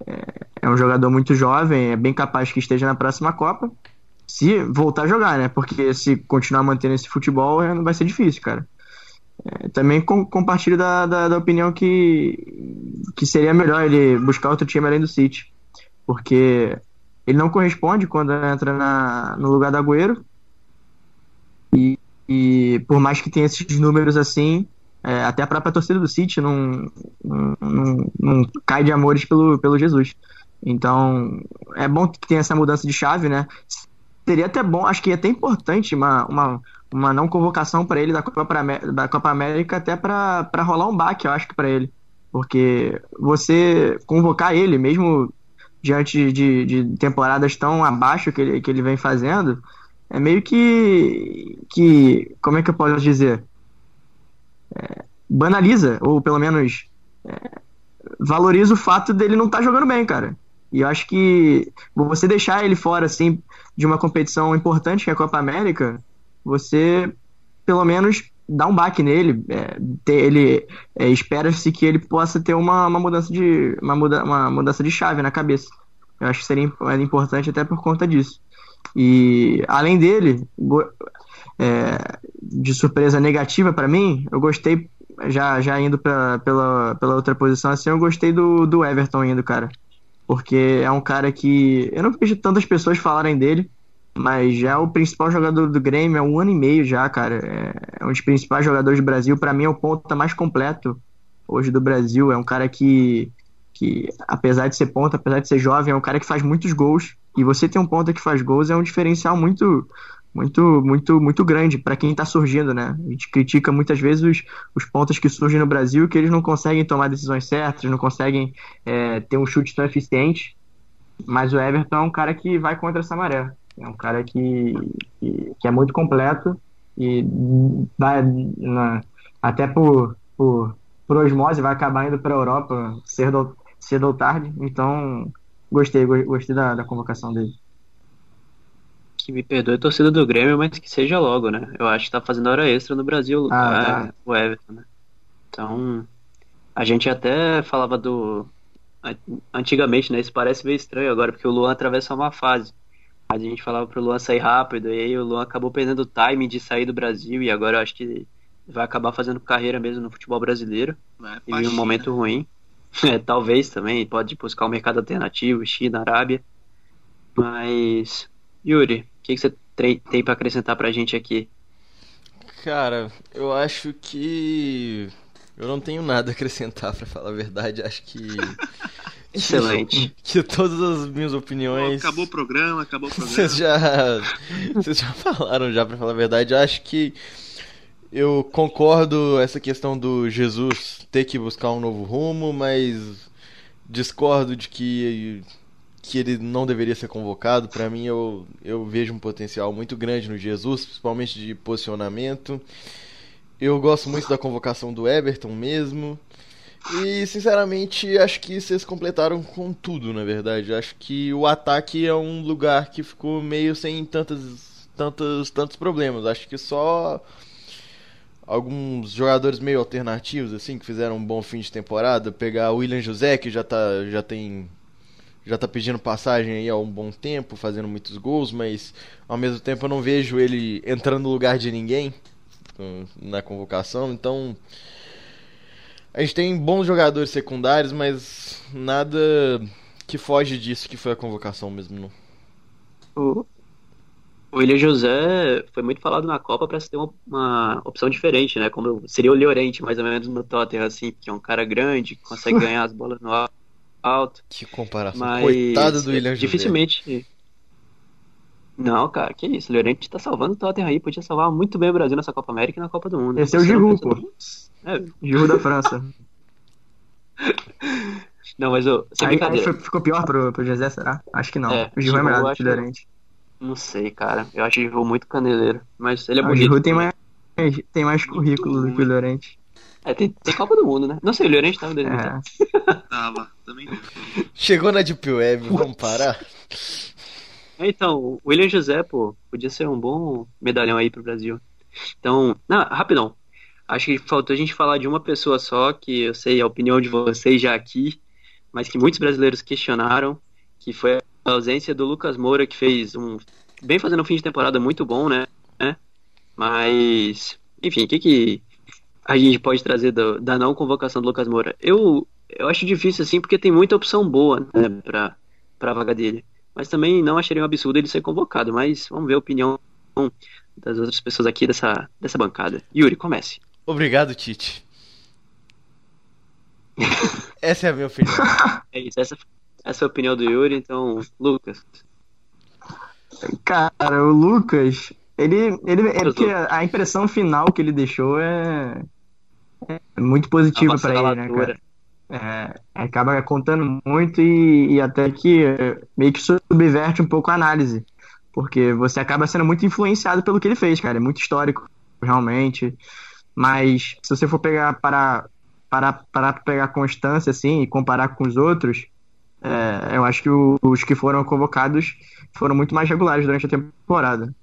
É, é um jogador muito jovem, é bem capaz que esteja na próxima Copa. Se voltar a jogar, né? Porque se continuar mantendo esse futebol, é, não vai ser difícil, cara. É, também com, compartilho da, da, da, opinião que, que seria melhor ele buscar outro time além do City. Porque ele não corresponde quando entra na, no lugar do Agüero. E, e por mais que tenha esses números assim, é, até a própria torcida do City não, não, não, não, cai de amores pelo, pelo Jesus. Então, é bom que tenha essa mudança de chave, né? Seria até bom, acho que é até importante uma, uma, uma não convocação para ele da Copa, da Copa América, até para rolar um baque, eu acho que para ele. Porque você convocar ele, mesmo diante de, de temporadas tão abaixo que ele, que ele vem fazendo, é meio que. que como é que eu posso dizer? é, banaliza, ou pelo menos é, valoriza o fato dele não estar tá jogando bem, cara. E eu acho que você deixar ele fora, assim, de uma competição importante que é a Copa América, você, pelo menos, dá um baque nele. É, ter, ele é, espera-se que ele possa ter uma, uma mudança de uma, muda, uma mudança de chave na cabeça. Eu acho que seria importante até por conta disso. E além dele, é, de surpresa negativa para mim, eu gostei, já, já indo pra, pela, pela outra posição assim, eu gostei do, do Everton indo, cara. Porque é um cara que. Eu não vejo tantas pessoas falarem dele, mas já é o principal jogador do Grêmio há um ano e meio já, cara. É, é um dos principais jogadores do Brasil. para mim é o ponta mais completo hoje do Brasil. É um cara que, que, apesar de ser ponta, apesar de ser jovem, é um cara que faz muitos gols. E você ter um ponta que faz gols é um diferencial muito, muito, muito, muito grande para quem está surgindo, né? A gente critica muitas vezes os, os pontos que surgem no Brasil que eles não conseguem tomar decisões certas, não conseguem é, ter um chute tão eficiente. Mas o Everton é um cara que vai contra essa maré. É um cara que, que, que é muito completo e vai na, até por, por, por osmose vai acabar indo para a Europa cedo, cedo ou tarde. Então, gostei, gostei da, da convocação dele que me perdoe a torcida do Grêmio, mas que seja logo, né? Eu acho que tá fazendo hora extra no Brasil ah, é, tá. o Everton, né? Então, a gente até falava do. Antigamente, né? Isso parece meio estranho agora, porque o Luan atravessa uma fase. A gente falava pro Luan sair rápido, e aí o Luan acabou perdendo o time de sair do Brasil, e agora eu acho que vai acabar fazendo carreira mesmo no futebol brasileiro. É, e em um momento ruim. É, talvez também, pode buscar um mercado alternativo, China, Arábia. Mas, Yuri, o que, que você tem para acrescentar pra gente aqui? Cara, eu acho que eu não tenho nada a acrescentar, para falar a verdade. Acho que. Excelente. Que, que todas as minhas opiniões. acabou o programa, acabou o programa. Vocês já. Vocês já falaram já, pra falar a verdade. Acho que. Eu concordo essa questão do Jesus ter que buscar um novo rumo, mas discordo de que que ele não deveria ser convocado. Para mim, eu, eu vejo um potencial muito grande no Jesus, principalmente de posicionamento. Eu gosto muito da convocação do Everton mesmo. E, sinceramente, acho que vocês completaram com tudo, na verdade. Acho que o ataque é um lugar que ficou meio sem tantas, tantos, tantos problemas. Acho que só alguns jogadores meio alternativos, assim, que fizeram um bom fim de temporada. Pegar o William José, que já, tá, já tem já tá pedindo passagem aí há um bom tempo, fazendo muitos gols, mas ao mesmo tempo eu não vejo ele entrando no lugar de ninguém na convocação, então a gente tem bons jogadores secundários, mas nada que foge disso que foi a convocação mesmo. Não. O, o William José foi muito falado na Copa para ter uma, uma, opção diferente, né? Como seria o Llorente, mais ou menos no Tottenham, assim, que é um cara grande, que consegue ganhar as bolas no alto. Que comparação. Mas Coitado do William Dificilmente. Não, cara, que isso. O Llorente tá salvando o Tottenham aí. Podia salvar muito bem o Brasil nessa Copa América e na Copa do Mundo. Esse é o Giroud, pô. É. Giroud da França. Não, mas ô, sem Aí, aí ficou pior pro, pro José, será? Acho que não. É, o Giroud é melhor eu do que o Llorente. Não sei, cara. Eu acho o Giroud muito caneleiro. Mas ele é Ah, o bonito. Giroud tem mais, tem mais currículo do que o Llorente. É, tem, tem Copa do Mundo, né? Não sei, o Llorente tava em 2010. É. Tava, também não. Chegou na Deep Web, vamos parar? Então, o William José, pô, podia ser um bom medalhão aí pro Brasil. Então, não, rapidão. Acho que faltou a gente falar de uma pessoa só, que eu sei a opinião de vocês já aqui, mas que muitos brasileiros questionaram, que foi a ausência do Lucas Moura, que fez um. Bem fazendo um fim de temporada muito bom, né? né? Mas, enfim, o que, que a gente pode trazer do- da não convocação do Lucas Moura? Eu, eu acho difícil, assim, porque tem muita opção boa, né, pra, pra vaga dele. Mas também não acharia um absurdo ele ser convocado. Mas vamos ver a opinião das outras pessoas aqui dessa, dessa bancada. Yuri, comece. Obrigado, Tite. Essa é a minha opinião. É isso, essa, essa é a opinião do Yuri. Então, Lucas. Cara, o Lucas, ele, ele é porque a impressão final que ele deixou é, é muito positiva pra ele, né, cara? É, acaba contando muito e, e até que é, meio que subverte um pouco a análise. Porque você acaba sendo muito influenciado pelo que ele fez, cara. É muito histórico, realmente. Mas se você for pegar para para para pegar constância assim e comparar com os outros, é, eu acho que o- os que foram convocados foram muito mais regulares durante a temporada.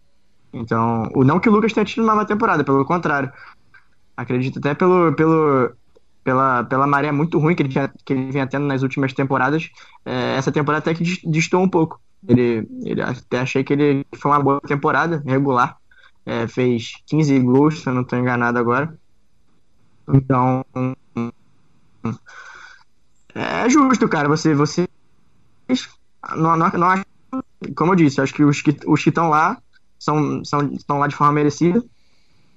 Então, não que o Lucas tenha tido uma má temporada, pelo contrário. Acredito até pelo, pelo, pela, pela maré muito ruim que ele, tinha, que ele vinha tendo nas últimas temporadas. é, essa temporada até que dis- distou um pouco. Ele, ele até achei que ele foi uma boa temporada, regular. É, fez 15 gols, se eu não estou enganado agora. Então, é justo, cara. Você, você não, não, não como eu disse, acho que os que os estão lá são, são estão lá de forma merecida.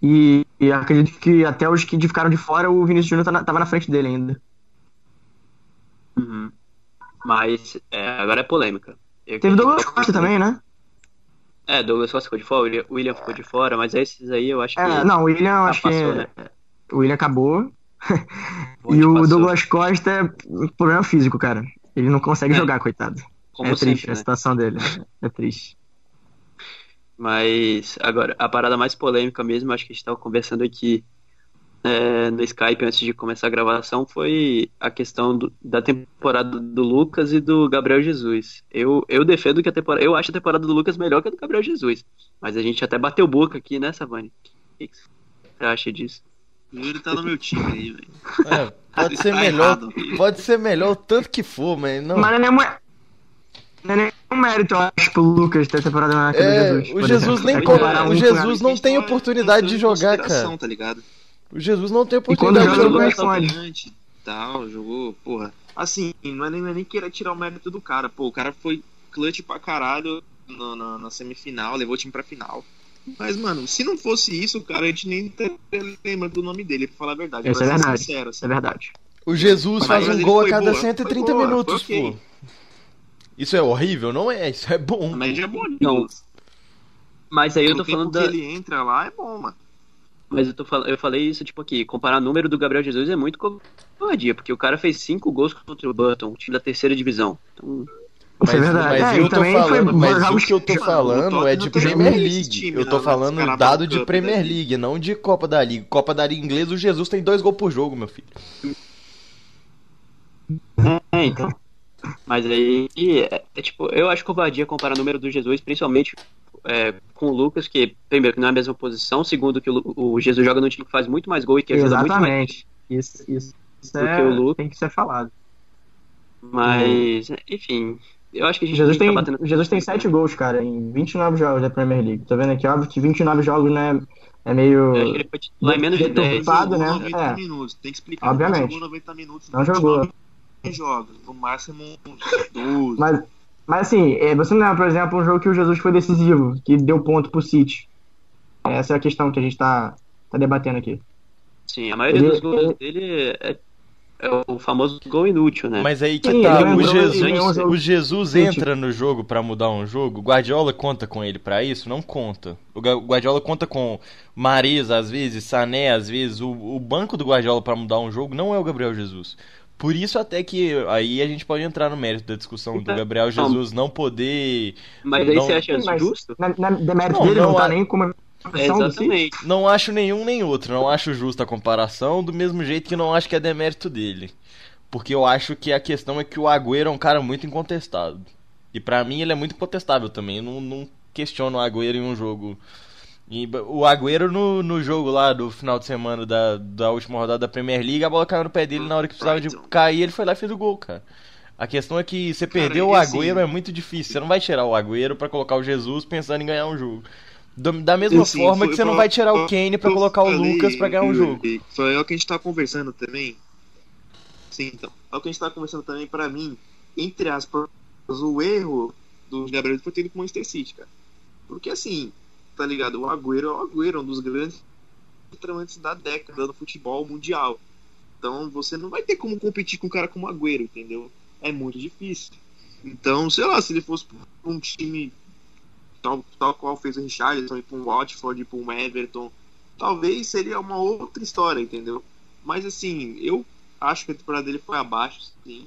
E, e acredito que até os que ficaram de fora, o Vinícius Júnior tá na- na frente dele ainda. Uhum. Mas é, agora é polêmica. Eu Teve Douglas Costa também, né? É, Douglas Costa ficou de fora, o William- ficou de fora, mas esses aí eu acho que. É, não, o William, acho passou, que né? o William acabou. E o passou. Douglas Costa é problema físico, cara. Ele não consegue É. jogar, coitado. Como é triste sempre, a né? situação dele. É triste. Mas agora, a parada mais polêmica mesmo, acho que a gente estava conversando aqui é, no Skype antes de começar a gravação, foi a questão do- da temporada do Lucas e do Gabriel Jesus. Eu, eu defendo que a temporada. Eu acho a temporada do Lucas melhor que a do Gabriel Jesus. Mas a gente até bateu boca aqui, né, Savani? O que que você acha disso? O Yuri tá no meu time aí, velho. É, pode ser Tá melhor, errado. pode ser melhor o tanto que for, mas não. Mas não é não é nenhum mérito, eu acho, pro Lucas ter temporada na É, do Jesus. o Jesus exemplo. nem É comparar o Jesus não tem oportunidade de jogar, cara. Tá ligado? O Jesus não tem oportunidade de joga, jogar. responde. Tal, jogou, porra. Assim, não é nem, é nem querer tirar o mérito do cara. Pô, o cara foi clutch pra caralho no- na, na semifinal, levou o time pra final. Mas, mano, se não fosse isso, cara, a gente nem lembrando do nome dele, pra falar a verdade. Isso é verdade. Sincero, Isso assim. é verdade. O Jesus Mas faz um gol a cada boa, 130 foi boa, minutos, foi ok. pô. Isso é horrível? Não é, isso é bom. A média é boa. Não. Mas aí eu tô falando que da. ele entra lá é bom, mano. Mas eu, tô fal... eu falei isso, tipo, aqui, comparar o número do Gabriel Jesus é muito covardia, porque o cara fez cinco gols contra o Button, um time da terceira divisão. Então, Isso é verdade. mas É, eu tô falando, foi mas o que eu tô que- falando é de Premier League. time, Eu tô falando dado de Cup, Premier? League, não de Copa da Liga. Copa da Liga inglesa, o Jesus tem dois gols por jogo, meu filho. É, então. Mas aí, é, é tipo, eu acho covardia comparar o número do Jesus, principalmente é, com o Lucas, que, primeiro, que não é a mesma posição, segundo, que o, o Jesus joga num time que faz muito mais gol e que ajuda muito mais. Exatamente. Isso, isso, isso Do é- que o Lucas. tem que ser falado. Mas, enfim, eu acho que a gente Jesus tem tá batendo. Jesus tem 7 gols, cara, em 29 jogos da Premier League. Tô vendo aqui, óbvio que 29 jogos, né, é meio... Que ele foi titular em menos de 10. Deturpado, né? Jogou 90 É. minutos. Tem que explicar. Obviamente. Não jogou 90 minutos. Não jogou. 29 jogos. No máximo uns 12. Mas, mas assim, é, você não lembra, por exemplo, um jogo que o Jesus foi decisivo, que deu ponto pro City. Essa é a questão que a gente tá, tá debatendo aqui. Sim, a maioria Ele- dos gols ele- dele é, é o famoso gol inútil, né? Mas aí que Sim, tá, ele o Jesus, um o Jesus entra no jogo pra mudar um jogo. O Guardiola conta com ele pra isso? Não conta. O Guardiola conta com Mares às vezes, Sané às vezes. O, o banco do Guardiola pra mudar um jogo não é o Gabriel Jesus. Por isso até que aí a gente pode entrar no mérito da discussão Então, do Gabriel não. Jesus não poder. Mas aí Não- você acha mas justo? Na, na demérito Não, dele não não, tá há- nem como. Exatamente. Não acho nenhum nem outro. Não acho justa a comparação, do mesmo jeito que não acho que é demérito dele. Porque eu acho que a questão é que o Agüero é um cara muito incontestado. E pra mim ele é muito incontestável também. Eu não, não questiono o Agüero em um jogo. E o Agüero no, no jogo lá do final de semana da, da última rodada da Premier League, a bola caiu no pé dele na hora que precisava de cair, ele foi lá e fez o gol, cara. A questão é que você Cara, perder o assim- Agüero é muito difícil. Você não vai tirar o Agüero pra colocar o Jesus pensando em ganhar um jogo. Da mesma Assim, forma foi- que você não vai tirar o Kane pra eu colocar o falei, Lucas pra ganhar um jogo. Foi o que a gente tava conversando também. Sim, então. É o que a gente tava conversando também, pra mim, entre aspas, o erro do Gabriel foi ter ido pro Manchester City, cara. Porque assim, tá ligado? O Agüero é o Agüero, um dos grandes centroavantes da década do futebol mundial. Então você não vai ter como competir com um cara como Agüero, entendeu? É muito difícil. Então, sei lá, se ele fosse um time tal, tal qual fez o Richarlison, ir pra um Watford, ir pra um Everton, talvez seria uma outra história, entendeu? Mas assim, eu acho que a temporada dele foi abaixo, sim.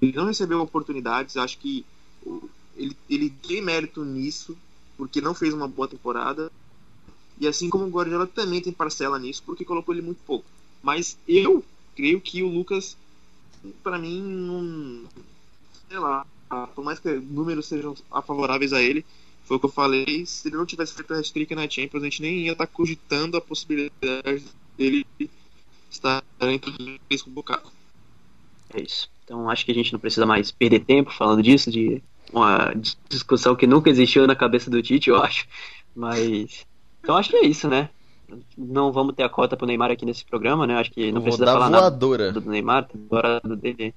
Ele não recebeu oportunidades, acho que ele, ele tem mérito nisso, porque não fez uma boa temporada. E assim como o Guardiola também tem parcela nisso, porque colocou ele muito pouco. Mas eu creio que o Lucas, pra mim, não. Sei lá, por mais que números sejam favoráveis a ele, foi o que eu falei, se ele não tivesse feito a hat-trick na Champions, a gente nem ia estar cogitando a possibilidade dele estar entre os convocados. É isso. Então acho que a gente não precisa mais perder tempo falando disso, de uma discussão que nunca existiu na cabeça do Tite, eu acho. Mas. Então acho que é isso, né? Não vamos ter a cota pro Neymar aqui nesse programa, né? Acho que não Vou precisa dar falar nada voadora. do Neymar, a temporada dele.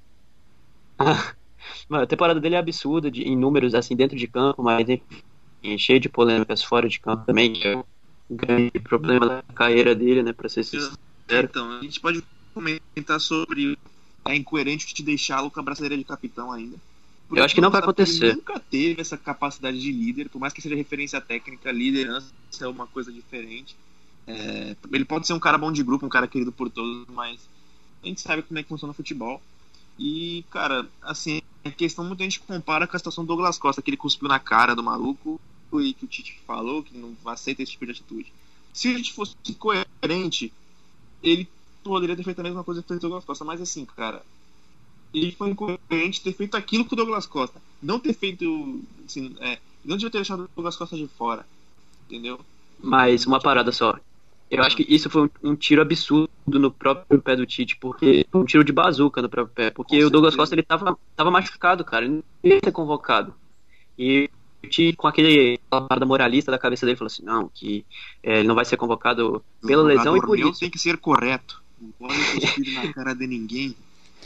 A temporada dele é absurda de, em números assim dentro de campo, mas enfim, cheio de polêmicas fora de campo também, que é um grande problema da carreira dele, né? Pra ser sincero. Então, a gente pode comentar sobre é incoerente te deixá-lo com a braçadeira de capitão ainda. Porque Eu acho que não vai ele acontecer. nunca teve essa capacidade de líder, por mais que seja referência técnica, liderança é uma coisa diferente. É, ele pode ser um cara bom de grupo, um cara querido por todos, mas a gente sabe como é que funciona o futebol. E, cara, assim, a questão muita gente compara com a situação do Douglas Costa, que ele cuspiu na cara do maluco e que o Tite falou que não aceita esse tipo de atitude. Se a gente fosse coerente, ele poderia ter feito a mesma coisa que fez o Douglas Costa, mas assim, cara, ele foi incoerente ter feito aquilo com o Douglas Costa. Não ter feito. Assim, é, não devia ter deixado o Douglas Costa de fora. Entendeu? Mas uma parada só. Eu acho que isso foi um, um tiro absurdo no próprio pé do Tite, porque foi um tiro de bazuca no próprio pé, porque Com o Douglas certeza. Costa ele tava, tava machucado, cara, ele não ia ser convocado. E o Tite, com aquele aquela parada moralista da cabeça dele, falou assim: não, que é, ele não vai ser convocado pela lesão e por isso. tem que ser correto. Não pode cuspir na cara de ninguém.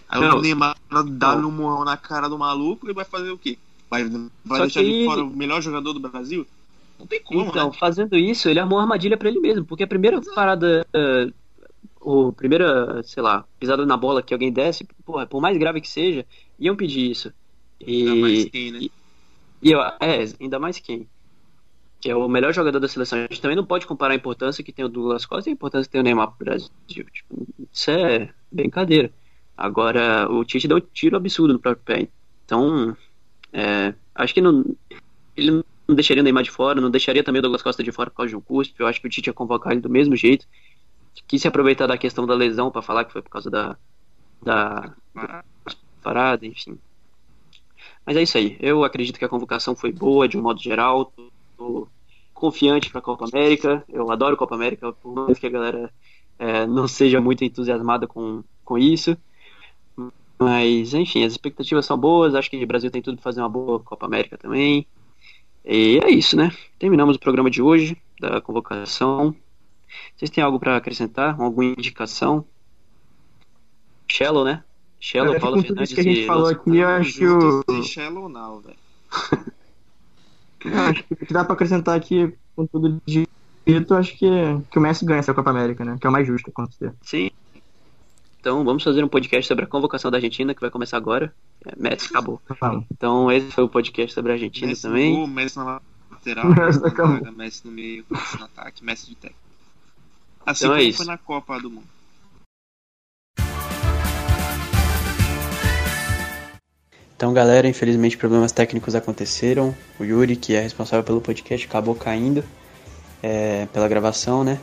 Aí Não. o Neymar dá um murrão na cara do maluco e vai fazer o quê? Vai, vai Só deixar aí- fora o melhor jogador do Brasil? Não tem como, Então, né? fazendo isso, ele armou armadilha pra ele mesmo, porque a primeira parada, eh, o primeira, sei lá, pisada na bola que alguém desce, porra, por mais grave que seja, iam pedir isso. Ainda mais E, quem, né? e- e é, ainda mais quem? Que é o melhor jogador da seleção. A gente também não pode comparar a importância que tem o Douglas Costa e a importância que tem o Neymar pro Brasil. Tipo, isso é brincadeira. Agora, o Tite deu um tiro absurdo no próprio pé. Então, é, acho que não, ele não deixaria o Neymar de fora, não deixaria também o Douglas Costa de fora por causa de um custo. Eu acho que o Tite ia convocar ele do mesmo jeito. Quis se aproveitar da questão da lesão para falar que foi por causa da, da parada, enfim. Mas é isso aí. Eu acredito que a convocação foi boa de um modo geral. Tô, tô confiante para a Copa América. Eu adoro Copa América, por mais que a galera é, não seja muito entusiasmada com, com isso. Mas, enfim, as expectativas são boas. Acho que o Brasil tem tudo para fazer uma boa Copa América também. E é isso, né? Terminamos o programa de hoje, da convocação. Vocês têm algo para acrescentar? Alguma indicação? Shallow, né? Shallow, Cara, Paulo Fernandes que a gente e falou aqui, eu acho, Sem shallow now, velho. acho que o que dá pra acrescentar aqui, com tudo dito, acho que, que o Messi ganha essa Copa América, né? Que é o mais justo, certeza. Sim. Então vamos fazer um podcast sobre a convocação da Argentina, que vai começar agora. É, Messi, acabou. Então esse foi o podcast sobre a Argentina Messi também. gol, Messi na lateral, Messi na zaga, Messi no meio, Messi no ataque, Messi de técnico. Assim Então é como isso. foi na Copa do Mundo. Então, galera, infelizmente problemas técnicos aconteceram. O Yuri, que é responsável pelo podcast, acabou caindo é, pela gravação, né?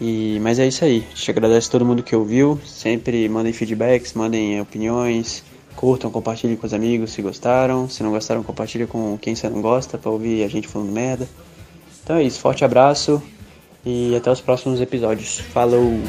E, mas é isso aí. Te agradeço a todo mundo que ouviu. Sempre mandem feedbacks, mandem opiniões, curtam, compartilhem com os amigos se gostaram. Se não gostaram, compartilhem com quem você não gosta para ouvir a gente falando merda. Então é isso. Forte abraço e até os próximos episódios. Falou!